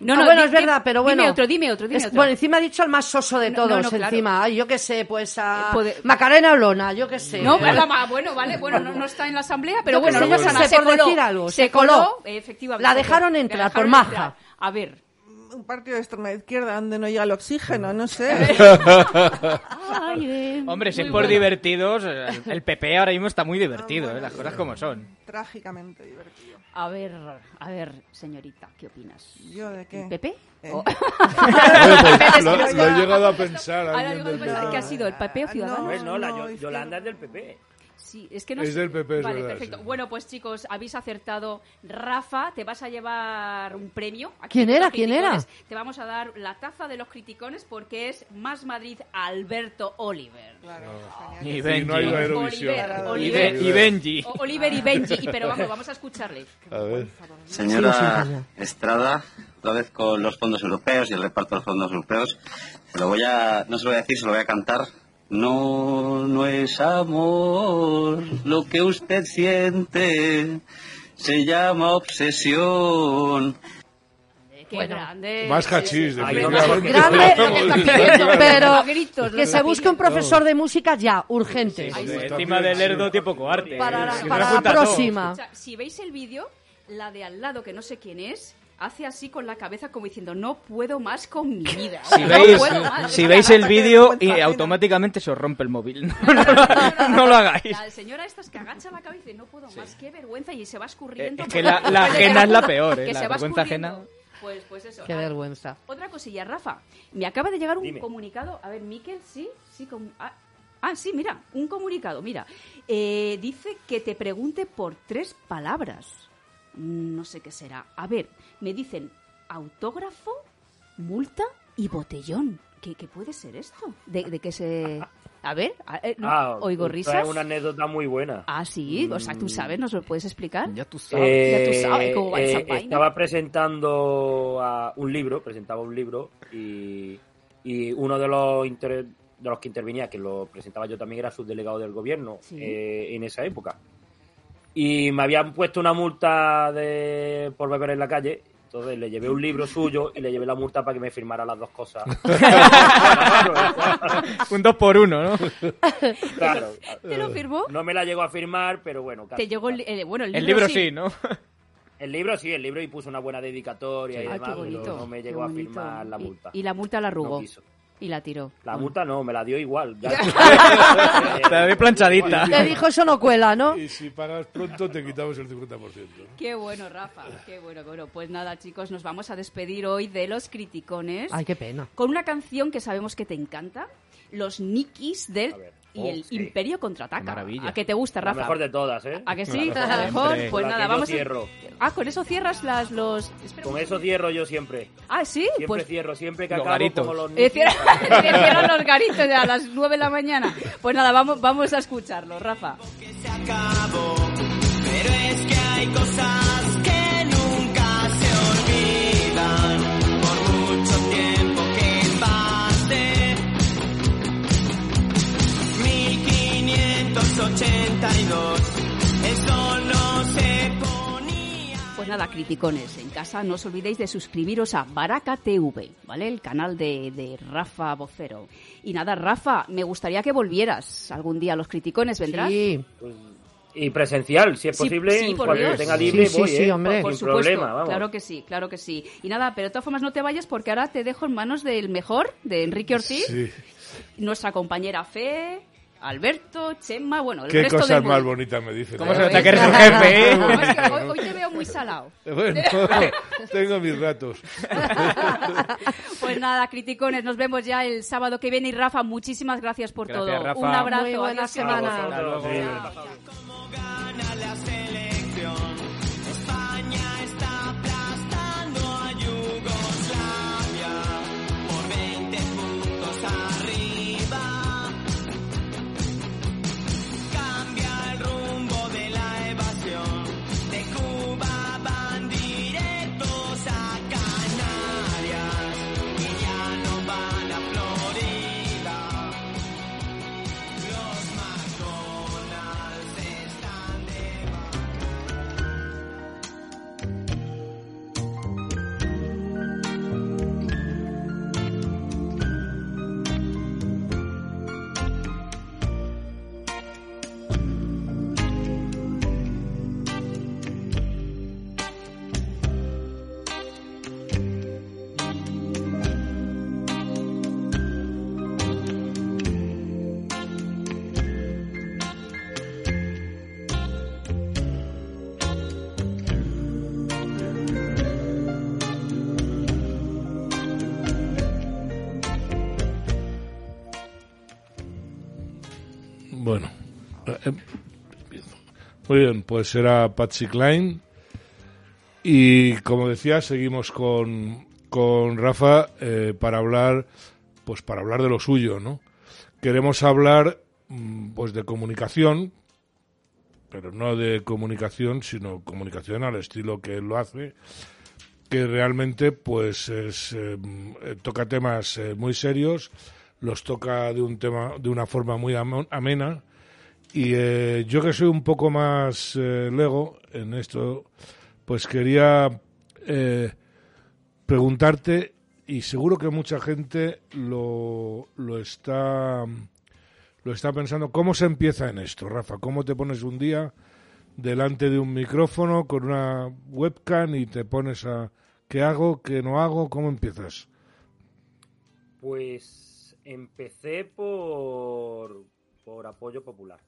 No, Ah, no, bueno, di- es verdad, pero bueno. Dime otro, dime otro, dime Es- otro. Bueno, encima ha dicho el más soso de No, todos, no, no, claro. encima. Ay, yo qué sé, pues a Eh, puede- Macarena Olona, yo qué sé. No, pero la- bueno, vale, bueno, no, no está en la asamblea, pero Yo bueno, no pasa nada. Se por coló, decir algo, se se coló. coló, efectivamente. La se dejaron entrar, La por maja. entrar. A ver. Un partido de extrema izquierda donde no llega el oxígeno, no sé. Ay, eh, Hombre, si es por bueno. divertidos, el, el PP ahora mismo está muy divertido, ¿eh? las cosas como son. Trágicamente divertido. A ver, a ver, señorita, ¿qué opinas? ¿Yo de qué? ¿Pepe? Eh. O- Oye, pues, lo, lo he llegado a pensar. Ahora digo, del PP. ¿Qué ha sido? ¿El PP o Ah, Ciudadanos? no. Pues no, la. Yolanda es del PP. Sí, es que no Es del PP, es Vale, verdad, perfecto. sí. Bueno, pues chicos, habéis acertado. Rafa, te vas a llevar un premio. Aquí ¿Quién era? ¿Quién era? Te vamos a dar la taza de los criticones porque es Más Madrid Alberto Oliver. Claro, Y no Benji. Oliver, Y, Oliver. Be- y Benji. Oliver y Benji. Y, pero vamos, vamos a escucharle. A ver. Señora. Estrada, otra vez con los fondos europeos y el reparto de los fondos europeos. Se lo voy a, no se lo voy a decir, se lo voy a cantar. No, no es amor lo que usted siente. Se llama obsesión. Eh, Qué Bueno. grande. Más Sí, sí. Ay, definitivamente. Grande, pero gritos, que se que busque un profesor de música ya, urgente. Ay, sí. Encima del Lerdo, tiene poco arte. Para, Se para la junta todo. próxima. O sea, si veis el vídeo, la de al lado, que no sé quién es, hace así con la cabeza como diciendo, no puedo más con mi vida. Si No veis, puedo más". si veis el vídeo, y automáticamente se os rompe el móvil. No, no, no, no lo hagáis. La señora esta es que agacha la cabeza y no puedo más, qué vergüenza, y se va escurriendo. Eh, es que la- la ajena es la peor, eh, que la se vergüenza escurriendo. ajena. Pues, pues eso. Qué Ah, vergüenza. Otra cosilla, Rafa. Me acaba de llegar un Dime. comunicado. A ver, Miquel, sí, sí. com- ah, ah, sí, mira, un comunicado. Mira, Eh, dice que te pregunte por tres palabras. Mm, No sé qué será. A ver, me dicen autógrafo, multa y botellón. ¿Qué, qué puede ser esto? ¿De, de qué se...? A ver, a- eh, no, Ah, oigo risas. una anécdota muy buena. Ah, sí, o sea, tú sabes, ¿nos lo puedes explicar? Ya tú Eh, ya tú sabes cómo va esa eh, estaba presentando a un libro, presentaba un libro y, y uno de los inter- de los que intervenía, que lo presentaba yo también, era subdelegado del gobierno Sí. eh, en esa época. Y me habían puesto una multa de por beber en la calle. Entonces le llevé un libro suyo y le llevé la multa para que me firmara las dos cosas. un dos por uno, ¿no? claro. ¿Te lo firmó? No me la llegó a firmar, pero bueno. Te casi. llegó el, eh, bueno, el El libro, libro sí, ¿no? El libro sí, el libro y puso una buena dedicatoria y Ah, demás, qué bonito. pero no me qué llegó a firmar la Y- multa. Y, la multa la arrugó. No quiso. Y la tiró. La multa no, me la dio igual. Ya- Te la doy planchadita. Te dijo eso no cuela, ¿no? Y si pagas pronto te quitamos el 50%. ¿no? Qué bueno, Rafa. Qué bueno, bueno. Pues nada, chicos, nos vamos a despedir hoy de los criticones. Ay, qué pena. Con una canción que sabemos que te encanta. Los Nikis del y Oh, el sí. Imperio contraataca. Qué maravilla. ¿A que te gusta, La Rafa? mejor de todas, ¿eh? ¿A que sí? La ¿A mejor? Siempre. Pues Con la nada, yo vamos a... cierro. Ah, con eso cierras las los... Espera Con eso cierro yo siempre. Ah, sí, Siempre pues cierro, siempre que Los acabo garitos. como los Eh, cierran los garitos a las 9 de la mañana. Pues nada, vamos, vamos a escucharlo, Rafa. se acabó. Pero es que hay cosas 1582. El sol no se ponía. Pues nada, criticones, en casa no os olvidéis de suscribiros a Baraka TV, ¿vale? El canal de, de Rafa Vocero. Y nada, Rafa, me gustaría que volvieras algún día a los criticones, ¿vendrás? Sí. Y presencial, si es Sí, posible, sí, por cuando tenga libre Sí, voy, sí, ¿eh? hombre. Por Sin supuesto, problema, vamos. claro que sí, claro que sí. Y nada, pero de todas formas no te vayas porque ahora te dejo en manos del mejor, de Enrique Ortiz, Sí. nuestra compañera Fe, Alberto, Chema, bueno, el Qué resto cosas del más mundo. bonitas me dicen. ¿Cómo ¿eh? se nota que eres un jefe, eh? No, es que hoy, hoy te veo muy salado. Bueno, tengo mis ratos. Pues nada, criticones, nos vemos ya el sábado que viene. Y Rafa, muchísimas gracias por Gracias, todo. Rafa. Un abrazo. Buena semana. Muy bien, pues era Patsy Klein. Y como decía, seguimos con, con Rafa eh, para hablar, pues para hablar de lo suyo, ¿no? Queremos hablar, mm, pues de comunicación, pero no de comunicación, sino comunicación al estilo que él lo hace, que realmente, pues, es, eh, toca temas eh, muy serios, los toca de un tema, de una forma muy amena, y eh, yo que soy un poco más eh, lego en esto, pues quería eh, preguntarte, y seguro que mucha gente lo, lo está lo está pensando, ¿cómo se empieza en esto, Rafa? ¿Cómo te pones un día delante de un micrófono con una webcam y te pones a ¿Qué hago? ¿Qué no hago? ¿Cómo empiezas? Pues empecé por, por apoyo popular.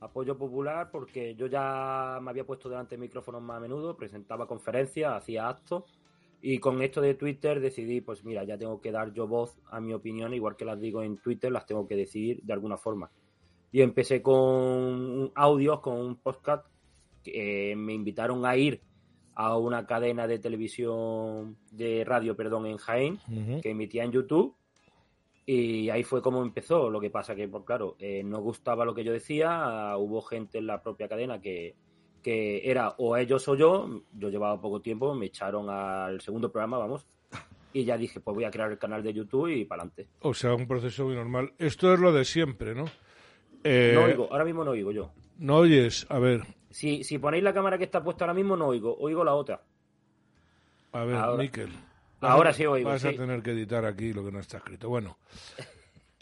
Apoyo popular porque yo ya me había puesto delante de micrófonos más a menudo, presentaba conferencias, hacía actos y con esto de Twitter decidí, pues mira, ya tengo que dar yo voz a mi opinión, igual que las digo en Twitter, las tengo que decir de alguna forma. Y empecé con audios, con un podcast que eh, me invitaron a ir a una cadena de televisión, de radio, perdón, en Jaén, que emitía en YouTube. Y ahí fue como empezó. Lo que pasa que, pues claro, eh, no gustaba lo que yo decía. Hubo gente en la propia cadena que, que era o ellos o yo. Yo llevaba poco tiempo, me echaron al segundo programa, vamos. Y ya dije, pues voy a crear el canal de YouTube y para adelante. O sea, un proceso muy normal. Esto es lo de siempre, ¿no? Eh, No oigo, ahora mismo no oigo yo. No oyes, a ver, Si, si ponéis la cámara que está puesta ahora mismo, no oigo, oigo la otra. a ver, Ahora- Miquel. Ahora sí oigo, Vas a tener que editar aquí lo que no está escrito. Bueno,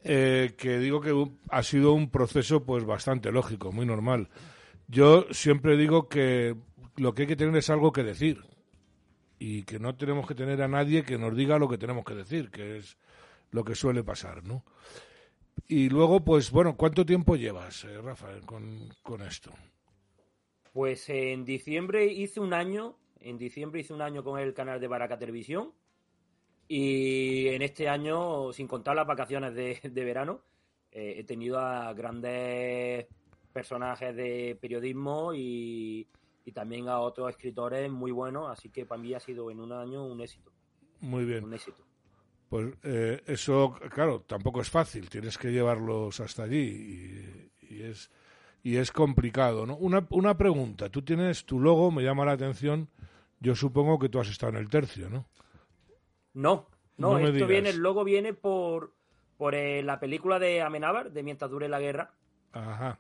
eh, que digo que ha sido un proceso pues bastante lógico, muy normal. Yo siempre digo que lo que hay que tener es algo que decir y que no tenemos que tener a nadie que nos diga lo que tenemos que decir, que es lo que suele pasar, ¿no? Y luego, pues bueno, ¿cuánto tiempo llevas, eh, Rafael, con, con esto? Pues en diciembre hice un año, en diciembre hice un año con el canal de Baraca Televisión y en este año, sin contar las vacaciones de, de verano, eh, he tenido a grandes personajes de periodismo y, y también a otros escritores muy buenos, así que para mí ha sido en un año un éxito, Muy bien. un éxito. Pues eh, eso, claro, tampoco es fácil. Tienes que llevarlos hasta allí y, y es y es complicado, ¿no? Una, una pregunta. Tú tienes tu logo, me llama la atención. Yo supongo que tú has estado en el tercio, ¿no? No, no, esto viene, el logo viene por, por eh, la película de Amenábar, de Mientras dure la guerra, Ajá.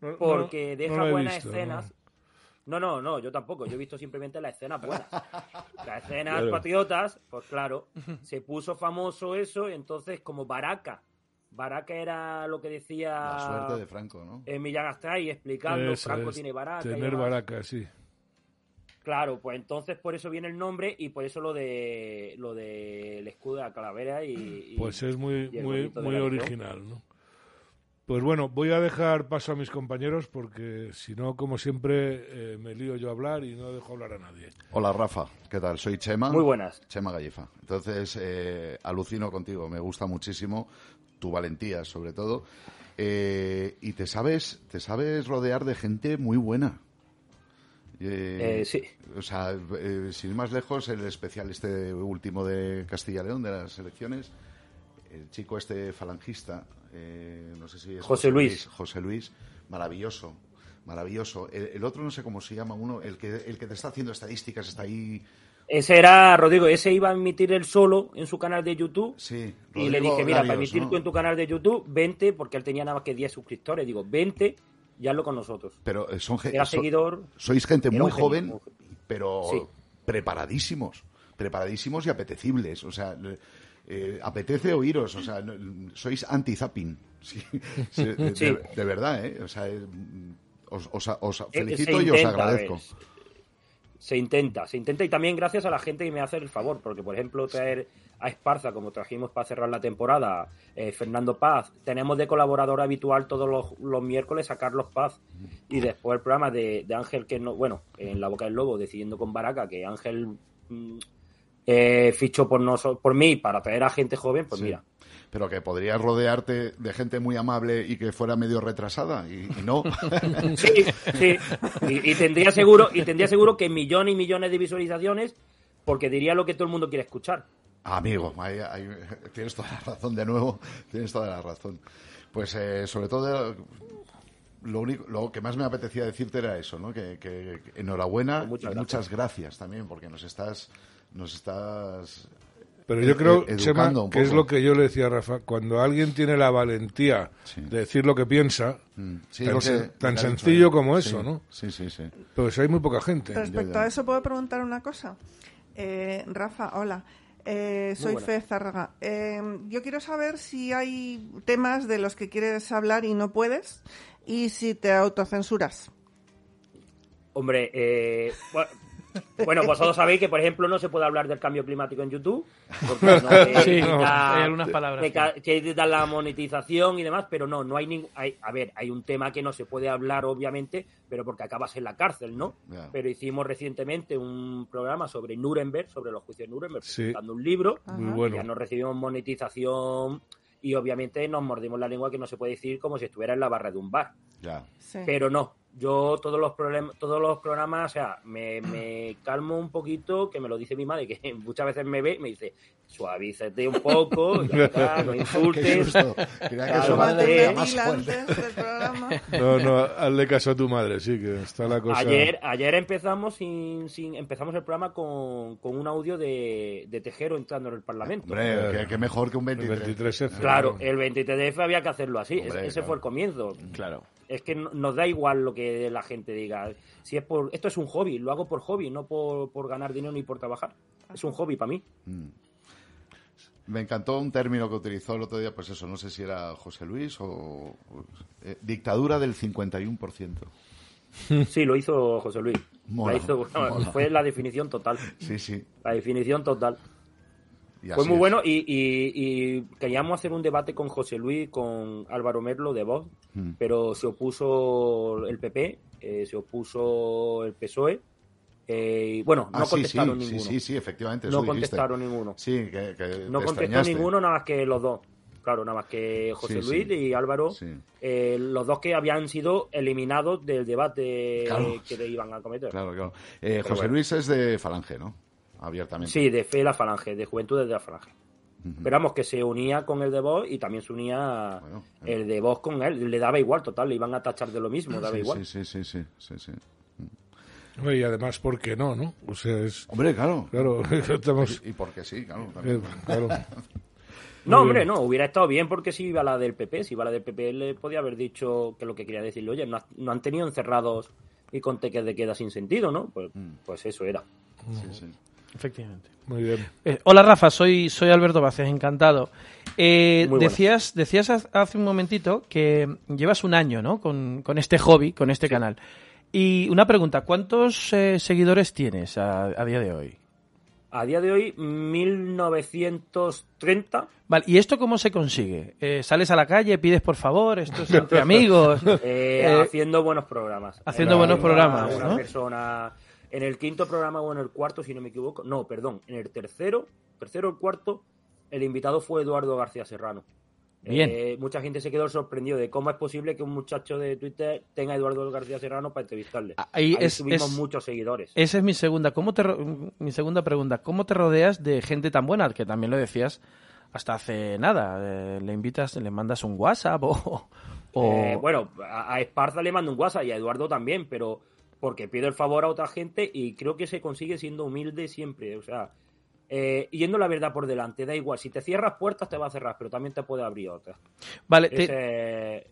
No- porque no- deja buenas visto, escenas. No, no, no, yo tampoco. Yo he visto simplemente las escenas buenas. Las escenas Claro. patriotas, pues claro, se puso famoso eso, entonces como Baraca. Baraca era lo que decía La suerte de Franco, ¿no? Millán Astray explicando, Franco es, tiene Baraca. y Tener baraca, sí. Claro, pues entonces por eso viene el nombre y por eso lo de lo del escudo de la calavera y, y- Pues es muy, muy, muy original, ¿no? Pues bueno, voy a dejar paso a mis compañeros porque si no, como siempre, eh, me lío yo a hablar y no dejo hablar a nadie. Hola Rafa, ¿qué tal? Soy Chema. Muy buenas. Chema Gallefa. Entonces, eh, alucino contigo, me gusta muchísimo tu valentía, sobre todo. Eh, y te sabes, te sabes rodear de gente muy buena. Eh, Eh, sí. O sea, eh, sin ir más lejos, el especial este último de Castilla León, de las elecciones, el chico este falangista, eh, no sé si es José Luis. José Luis, maravilloso, maravilloso. El, el otro no sé cómo se llama, uno, el que, el que te está haciendo estadísticas, está ahí. Ese era, Rodrigo, ese iba a emitir él solo en su canal de YouTube. Sí, Y le dije, mira, para emitir ¿no? tú en tu canal de YouTube, 20, porque él tenía nada más que 10 suscriptores. Digo, 20, ya hazlo con nosotros. Pero eh, son Era so- seguidor. Sois gente muy genio, joven, pero Sí. preparadísimos. Preparadísimos y apetecibles. O sea, eh, apetece oíros. O sea, sois anti-zapping. Sí, sí, de, verdad, ¿eh? O sea, os, os- os Eh, felicito se y os agradezco. ¿ves? Se intenta, se intenta y también gracias a la gente que me hace el favor, porque por ejemplo traer a Esparza, como trajimos para cerrar la temporada, eh, Fernando Paz, tenemos de colaborador habitual todos los, los miércoles a Carlos Paz y después el programa de, de Ángel, que no, bueno, en La Boca del Lobo, decidiendo con Baraca, que Ángel mm, eh, fichó por, noso- por mí para traer a gente joven, pues Sí. mira, Pero que podrías rodearte de gente muy amable y que fuera medio retrasada. Y, y no. Sí, sí. Y, y tendría seguro, y tendría seguro que millones y millones de visualizaciones, porque diría lo que todo el mundo quiere escuchar. Amigo, ahí- ahí- tienes toda la razón de nuevo, tienes toda la razón. Pues eh, sobre todo lo único, lo que más me apetecía decirte era eso, ¿no? Que, enhorabuena muchas y gracias. muchas gracias también porque nos estás, nos estás. Pero yo creo, ed- Chema, que es lo que yo le decía a Rafa, cuando alguien tiene la valentía de decir lo que piensa, Mm, sí, tan, que- dicho sencillo como Sí, eso, ¿no? Sí, sí, sí. Pues hay muy poca gente. Respecto a eso, ¿puedo preguntar una cosa? Eh, Rafa, hola. Eh, soy. Fe Zárraga. Eh, yo quiero saber si hay temas de los que quieres hablar y no puedes y si te autocensuras. Hombre, eh, bueno, Bueno, vosotros sabéis que, por ejemplo, no se puede hablar del cambio climático en YouTube. Porque no, te Sí, hay algunas palabras, te Que quitan la monetización y demás, pero no, no hay ningún. A ver, hay un tema que no se puede hablar, obviamente, pero porque acabas en la cárcel, ¿no? Pero hicimos recientemente un programa sobre Nuremberg, sobre los juicios de Nuremberg, Sí. presentando un libro. Muy bueno. Ya no recibimos monetización y obviamente nos mordimos la lengua que no se puede decir como si estuviera en la barra de un bar. Ya. Pero no, yo todos los problemas, todos los programas, o sea, me, me calmo un poquito, que me lo dice mi madre, que muchas veces me ve y me dice, suavízate un poco, ya está, no insultes. Qué susto. Creía que su madre cálmate". era más fuerte. No, no, hazle caso a tu madre, sí, que está la cosa... Ayer, ayer empezamos sin, sin empezamos el programa con, con un audio de, de Tejero entrando en el Parlamento. Hombre, qué mejor que un 23. F. Claro, el 23 de F había que hacerlo así. Hombre, ese claro. fue el comienzo. Claro. Es que no- nos da igual lo que la gente diga. Si es por esto es un hobby, lo hago por hobby, no por, por ganar dinero ni por trabajar. Es un hobby para mí. Mm. Me encantó un término que utilizó el otro día, pues eso, no sé si era José Luis o... eh, dictadura del 51%. Sí, lo hizo José Luis. Mola, La hizo- mola. Fue la definición total. Sí, sí. La definición total. Fue muy es. bueno y, y- y queríamos hacer un debate con José Luis, con Álvaro Merlo de Vox, Mm. pero se opuso el PP, eh, se opuso el PSOE. eh, y bueno, Ah, no sí, contestaron sí, ninguno. Sí, sí, sí, efectivamente. No dijiste. contestaron ninguno. Sí, que, que No te contestó ninguno, nada más que los dos. Claro, nada más que José Sí, Luis y Álvaro, eh, los dos que habían sido eliminados del debate Claro. que le iban a cometer. Claro, claro. Eh, José bueno. Luis es de Falange, ¿no? Abiertamente. Sí, de Fe la Falange, de Juventud de la Falange. Pero vamos, que se unía con el de Vox y también se unía el de Vox con él. Le daba igual, total, le iban a tachar de lo mismo, daba Sí, igual. Sí, sí, sí, sí, sí, Y además, ¿por qué no, no? O sea, es... Hombre, claro. Claro, estamos... Y porque sí, claro. Eh, claro. No, hombre, no, hubiera estado bien porque si iba la del PP, si iba la del PP, le podía haber dicho que lo que quería decirle, oye, no, ha- no han tenido encerrados y con teques de queda sin sentido, ¿no? Pues, pues eso era. Sí, sí. Efectivamente. Muy bien. Eh, hola Rafa, soy, soy Alberto Vázquez, encantado. Eh, decías, decías hace un momentito que llevas un año ¿no? con, con este hobby, con este canal. Y una pregunta, ¿cuántos eh, seguidores tienes a, a día de hoy? A día de hoy, 1930. Vale, ¿y esto cómo se consigue? Eh, ¿Sales a la calle, pides por favor? ¿Esto es entre amigos? Eh, haciendo buenos programas. haciendo buenos programas, Una ¿no? persona. En el quinto programa o en el cuarto, si no me equivoco. No, perdón. En el tercero, tercero o cuarto, el invitado fue Eduardo García Serrano. Bien. Eh, mucha gente se quedó sorprendido de cómo es posible que un muchacho de Twitter tenga a Eduardo García Serrano para entrevistarle. Ahí Ahí es- tuvimos es- muchos seguidores. Esa es mi segunda. ¿Cómo te mi segunda pregunta? ¿Cómo te rodeas de gente tan buena? Que también lo decías hasta hace nada. Eh, le invitas, le mandas un WhatsApp o, o- Eh, bueno, a, a Esparza le mando un WhatsApp y a Eduardo también, pero porque pido el favor a otra gente y creo que se consigue siendo humilde siempre. O sea, eh, yendo la verdad por delante, da igual. Si te cierras puertas, te va a cerrar, pero también te puede abrir otras. Vale, Es, te, eh,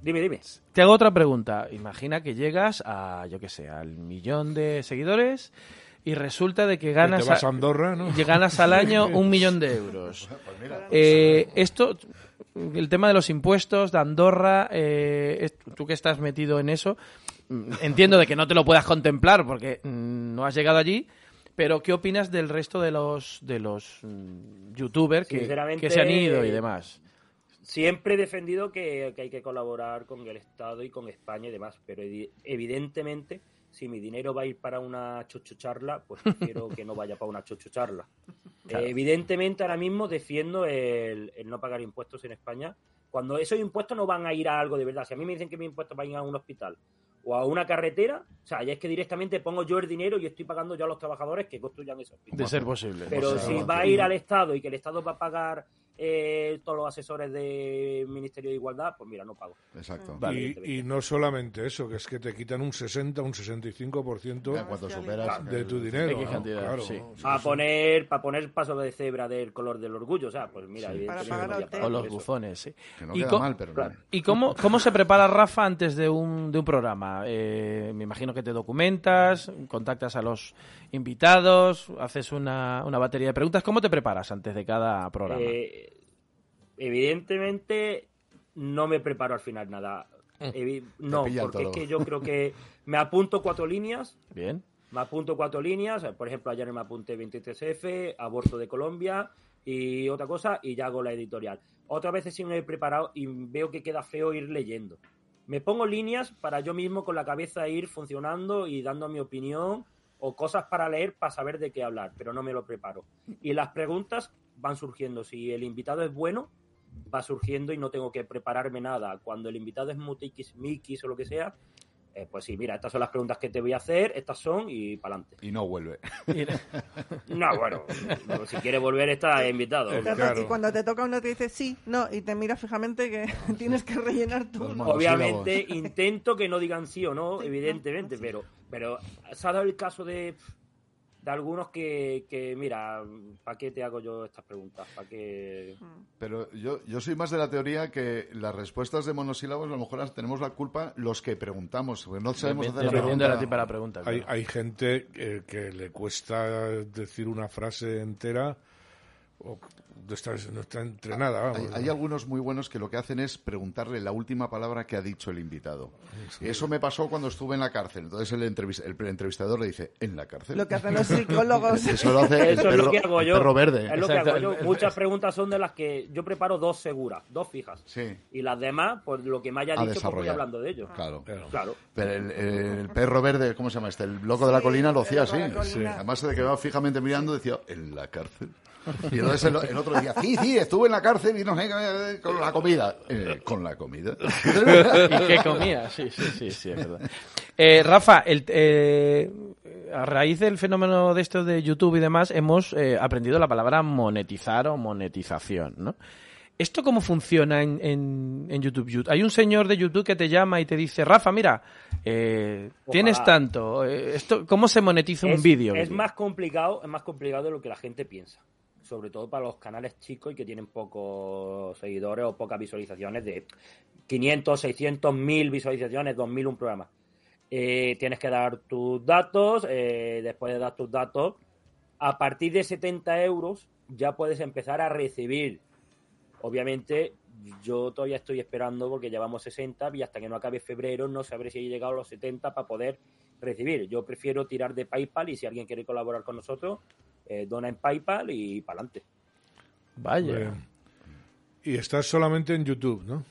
Dime, dime. te hago otra pregunta. Imagina que llegas a, yo qué sé, al millón de seguidores y resulta de que ganas, a Andorra, ¿no? y ganas al año un millón de euros. Eh, esto, el tema de los impuestos, de Andorra, eh, tú que estás metido en eso, entiendo de que no te lo puedas contemplar porque mm, no has llegado allí, pero ¿qué opinas del resto de los de los mm, youtubers que, se han ido y demás? Siempre he defendido que, que hay que colaborar con el Estado y con España y demás, pero evi- evidentemente, si mi dinero va a ir para una chochocharla, pues prefiero que no vaya para una chochocharla. Claro. Eh, evidentemente, ahora mismo defiendo el, el no pagar impuestos en España, cuando esos impuestos no van a ir a algo de verdad. Si a mí me dicen que mis impuestos van a ir a un hospital o a una carretera, o sea, ya es que directamente pongo yo el dinero y estoy pagando yo a los trabajadores que construyan esos hospitales. De ser posible. Pero O sea, si va a ir al Estado y que el Estado va a pagar eh, todos los asesores del Ministerio de Igualdad, pues mira, no pago. Exacto. Y, y no solamente eso, que es que te quitan un 60, un 65% Ya, cuando superas de tu el- dinero. ¿no? cantidad, Claro. sí. Para poner, para poner paso de cebra del color del orgullo, o sea, pues mira, evidentemente pagar no O los bufones, sí. Que no ¿Y queda mal, pero Claro. ¿Y cómo, cómo se prepara Rafa antes de un, de un programa? Eh, me imagino que te documentas, contactas a los invitados, haces una, una batería de preguntas. ¿Cómo te preparas antes de cada programa? Eh, evidentemente no me preparo al final nada. Evi- no, porque es que yo creo que me apunto cuatro líneas Bien. Me apunto cuatro líneas, por ejemplo, ayer me apunté 23F, aborto de Colombia y otra cosa, y ya hago la editorial. Otras veces sí me he preparado y veo que queda feo ir leyendo. Me pongo líneas para yo mismo con la cabeza ir funcionando y dando mi opinión o cosas para leer para saber de qué hablar, pero no me lo preparo. Y las preguntas van surgiendo. Si el invitado es bueno, va surgiendo y no tengo que prepararme nada. Cuando el invitado es mutikis, mikis o lo que sea, eh, pues sí, mira, estas son las preguntas que te voy a hacer, estas son y para adelante. Y no vuelve. No, bueno, no, si quiere volver está invitado. Y cuando te toca uno te dice sí, no, y te mira fijamente que tienes que rellenar tú. Obviamente intento que no digan sí o no, evidentemente, pero, pero se ha dado el caso de de algunos que, que mira, ¿para qué te hago yo estas preguntas? ¿Para qué...? Pero yo, yo soy más de la teoría que las respuestas de monosílabos a lo mejor las tenemos la culpa los que preguntamos, porque no sabemos hacer la pregunta. Hay, hay gente que le cuesta decir una frase entera o no está, no está entrenada. Hay, hay, algunos muy buenos que lo que hacen es preguntarle la última palabra que ha dicho el invitado. Y eso me pasó cuando estuve en la cárcel. Entonces el, el, entrevistador le dice, ¿en la cárcel? Lo que hacen los psicólogos. Eso lo hace eso el perro, es lo que hago yo. perro verde. Es lo que hago yo. Muchas preguntas son de las que yo preparo dos seguras, dos fijas. Sí. Y las demás, pues lo que me haya A dicho, pues voy hablando de ello. Claro. Claro. Pero el, el perro verde, ¿cómo se llama este? El loco de la colina lo hacía el así. de. Además se quedaba fijamente mirando y decía, ¿en la cárcel? Y entonces el, el otro decía, sí, sí, estuve en la cárcel y no sé, con la comida. Eh, ¿Con la comida? ¿Y qué comía? Sí, sí, sí, sí, es verdad. Eh, Rafa, el, eh, a raíz del fenómeno de esto de YouTube y demás, hemos eh, aprendido la palabra monetizar o monetización, ¿no? ¿Esto cómo funciona en, en, en YouTube? You- Hay un señor de YouTube que te llama y te dice, Rafa, mira, eh, tienes tanto. eh, esto, ¿Cómo se monetiza un vídeo? Es más complicado, es más complicado de lo que la gente piensa. Sobre todo para los canales chicos y que tienen pocos seguidores o pocas visualizaciones de 500, 600, 1000 visualizaciones, 2000 un programa. Eh, tienes que dar tus datos, eh, después de dar tus datos, a partir de 70 euros ya puedes empezar a recibir. Obviamente, yo todavía estoy esperando porque llevamos 60 y hasta que no acabe febrero no sabré si he llegado a los 70 para poder recibir. Yo prefiero tirar de PayPal y si alguien quiere colaborar con nosotros, eh, dona en PayPal y para adelante. Vaya. Bien. Y estás solamente en YouTube, ¿no?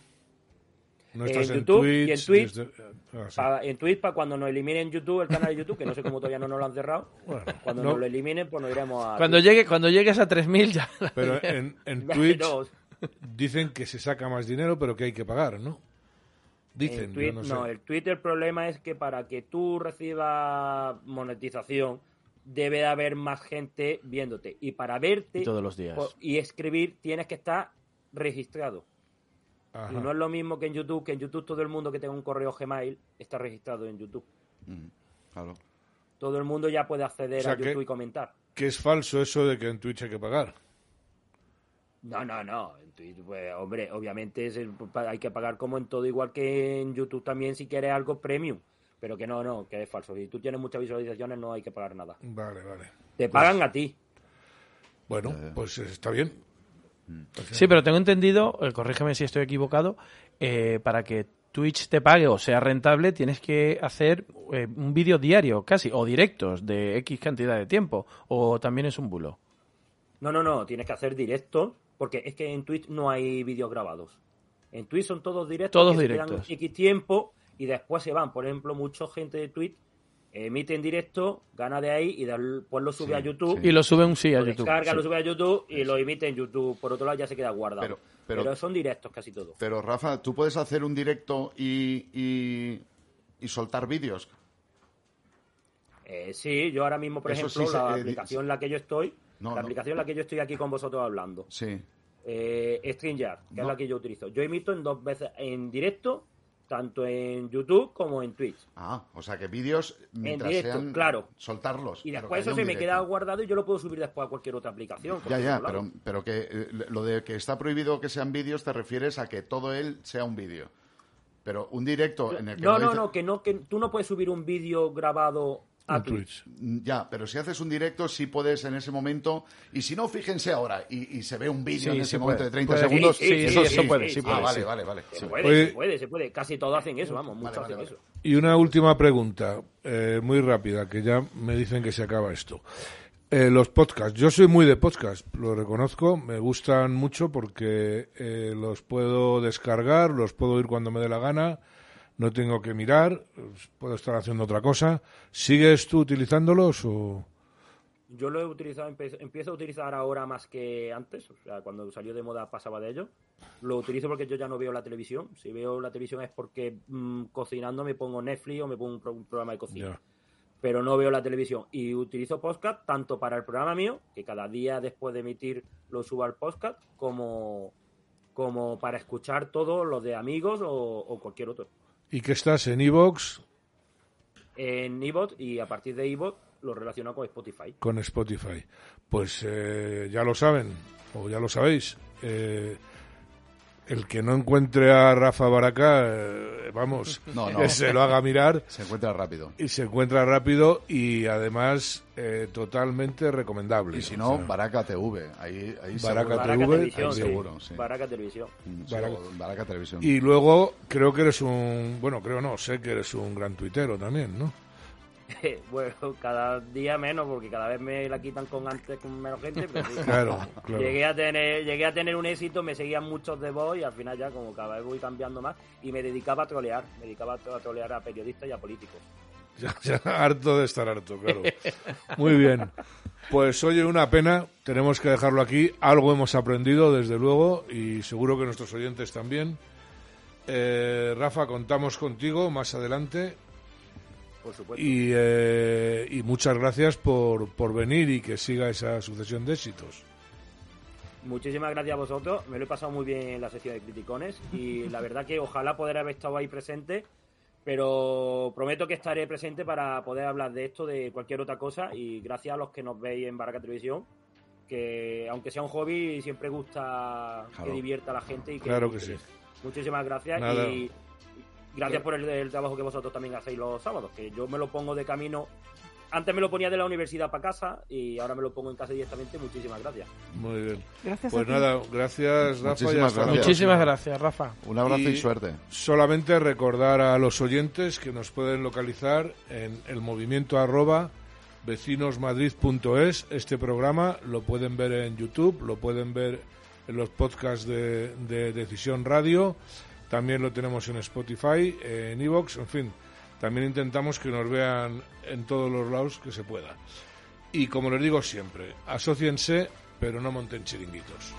No en estás en, YouTube Twitch. y en Twitch. desde- ah, sí. Pa- en Twitch para cuando nos eliminen YouTube, el canal de YouTube, que no sé cómo todavía no nos lo han cerrado. cuando no. nos lo eliminen, pues nos iremos a... Cuando, llegue, cuando llegues a 3.000 ya... Pero en, en Twitch dicen que se saca más dinero, pero que hay que pagar, ¿no? Dicen, Twitch, no no, el Twitter el problema es que para que tú recibas monetización debe de haber más gente viéndote y para verte Y todos los días. y escribir tienes que estar registrado. Ajá. Y no es lo mismo que en YouTube, que en YouTube todo el mundo que tenga un correo Gmail está registrado en YouTube. Claro. Todo el mundo ya puede acceder O sea a YouTube que- y comentar. Que es falso eso de que en Twitch hay que pagar. No, no, no. En Twitch, pues, hombre, obviamente es el- hay que pagar como en todo, igual que en YouTube también si quieres algo premium. Pero que no, no, que es falso. Si tú tienes muchas visualizaciones no hay que pagar nada. Vale, vale. Te pagan a ti. Bueno, pues está bien. Sí, pero tengo entendido, eh, corrígeme si estoy equivocado, eh, para que Twitch te pague o sea rentable tienes que hacer eh, un vídeo diario casi, o directos de X cantidad de tiempo, o también es un bulo. No, no, no, tienes que hacer directo, porque es que en Twitch no hay vídeos grabados. En Twitch son todos directos. Todos que se quedan directos. X tiempo y después se van. Por ejemplo, mucha gente de Twitch emite en directo, gana de ahí y después lo sube a YouTube. Y lo sube un sí a lo YouTube. descarga, sí. lo sube a YouTube y lo emite en YouTube. Por otro lado, ya se queda guardado. Pero- Pero, pero- son directos casi todos. Pero Rafa, ¿tú puedes hacer un directo y, y, y soltar vídeos? Eh, sí, yo ahora mismo, por Eso ejemplo, se- la eh, aplicación en la que yo estoy, No, la no. aplicación en la que yo estoy aquí con vosotros hablando, Sí. eh, StreamYard, que No. es la que yo utilizo. Yo emito en dos veces en directo, tanto en YouTube como en Twitch. Ah, o sea que vídeos mientras directo, sean claro. soltarlos. Y después eso se me queda guardado y yo lo puedo subir después a cualquier otra aplicación. Ya, ya, pero, pero que eh, lo de que está prohibido que sean vídeos te refieres a que todo él sea un vídeo. Pero un directo en el que No, no, dice- no, que no, que tú no puedes subir un vídeo grabado A Twitch. Mm, Ya, pero si haces un directo, sí puedes en ese momento. Y si no, fíjense ahora. Y, y se ve un vídeo Sí, en ese se momento puede. de 30 Puede. segundos. Sí, sí, eso sí, eso puede, sí Ah, puede, vale, sí. vale, vale. Se puede, Oye- se puede, se puede. Casi todos hacen eso, vamos, muchos vale, hacen vale. eso. Y una última pregunta, eh, muy rápida, que ya me dicen que se acaba esto. Eh, los podcasts. Yo soy muy de podcast, lo reconozco. Me gustan mucho porque eh, los puedo descargar, los puedo oír cuando me dé la gana. No tengo que mirar, puedo estar haciendo otra cosa. ¿Sigues tú utilizándolos o...? Yo lo he utilizado, empiezo a utilizar ahora más que antes, o sea, cuando salió de moda pasaba de ello. Lo utilizo porque yo ya no veo la televisión. Si veo la televisión es porque mm, cocinando me pongo Netflix o me pongo un, pro- un programa de cocina. Pero no veo la televisión. Y utilizo podcast tanto para el programa mío, que cada día después de emitir lo subo al podcast, como, como para escuchar todos los de amigos o, o cualquier otro. ¿Y que estás en Evox En iBot y a partir de iBot lo relaciono con Spotify. con Spotify? Pues eh, ya lo saben, o ya lo sabéis. eh, el que no encuentre a Rafa Baraca, eh, vamos, No, no. que se lo haga mirar. Se encuentra rápido. Y se encuentra rápido y además eh, totalmente recomendable. Y si no, O sea, Baraca TV. Ahí, ahí Baraca seguro. TV, Televisión, ahí sí. seguro, sí. Baraca Televisión. Mm, Baraca- sí, Baraca Televisión. Y luego creo que eres un, bueno, creo no, sé que eres un gran tuitero también, ¿no? bueno, cada día menos, porque cada vez me la quitan con antes con menos gente. Pero sí. Claro, claro. Llegué a tener, llegué a tener un éxito, me seguían muchos de voz y al final ya como cada vez voy cambiando más y me dedicaba a trolear, me dedicaba a trolear a periodistas y a políticos. Ya, ya harto de estar harto, claro. Muy bien. Pues oye, una pena, tenemos que dejarlo aquí. Algo hemos aprendido, desde luego, y seguro que nuestros oyentes también. Eh, Rafa, contamos contigo más adelante. Y, eh, y muchas gracias por, por venir y que siga esa sucesión de éxitos. Muchísimas gracias a vosotros, me lo he pasado muy bien en la sección de criticones y la verdad que ojalá poder haber estado ahí presente, pero prometo que estaré presente para poder hablar de esto, de cualquier otra cosa y gracias a los que nos veis en Baraca Televisión, que aunque sea un hobby siempre gusta Claro. que divierta a la gente y que Claro que sí. Muchísimas gracias Nada. y gracias por el, el trabajo que vosotros también hacéis los sábados, que yo me lo pongo de camino. Antes me lo ponía de la universidad para casa y ahora me lo pongo en casa directamente. Muchísimas gracias. Muy bien. Gracias Pues a ti. nada, gracias Rafa. y Muchísimas gracias. Muchísimas gracias, Rafa. Un abrazo y, suerte. Solamente recordar a los oyentes que nos pueden localizar en el movimiento arroba vecinosmadrid.es. Este programa lo pueden ver en YouTube, lo pueden ver en los podcasts de, de Decisión Radio, también lo tenemos en Spotify, en Evox, en fin. También intentamos que nos vean en todos los lados que se pueda. Y como les digo siempre, asóciense, pero no monten chiringuitos.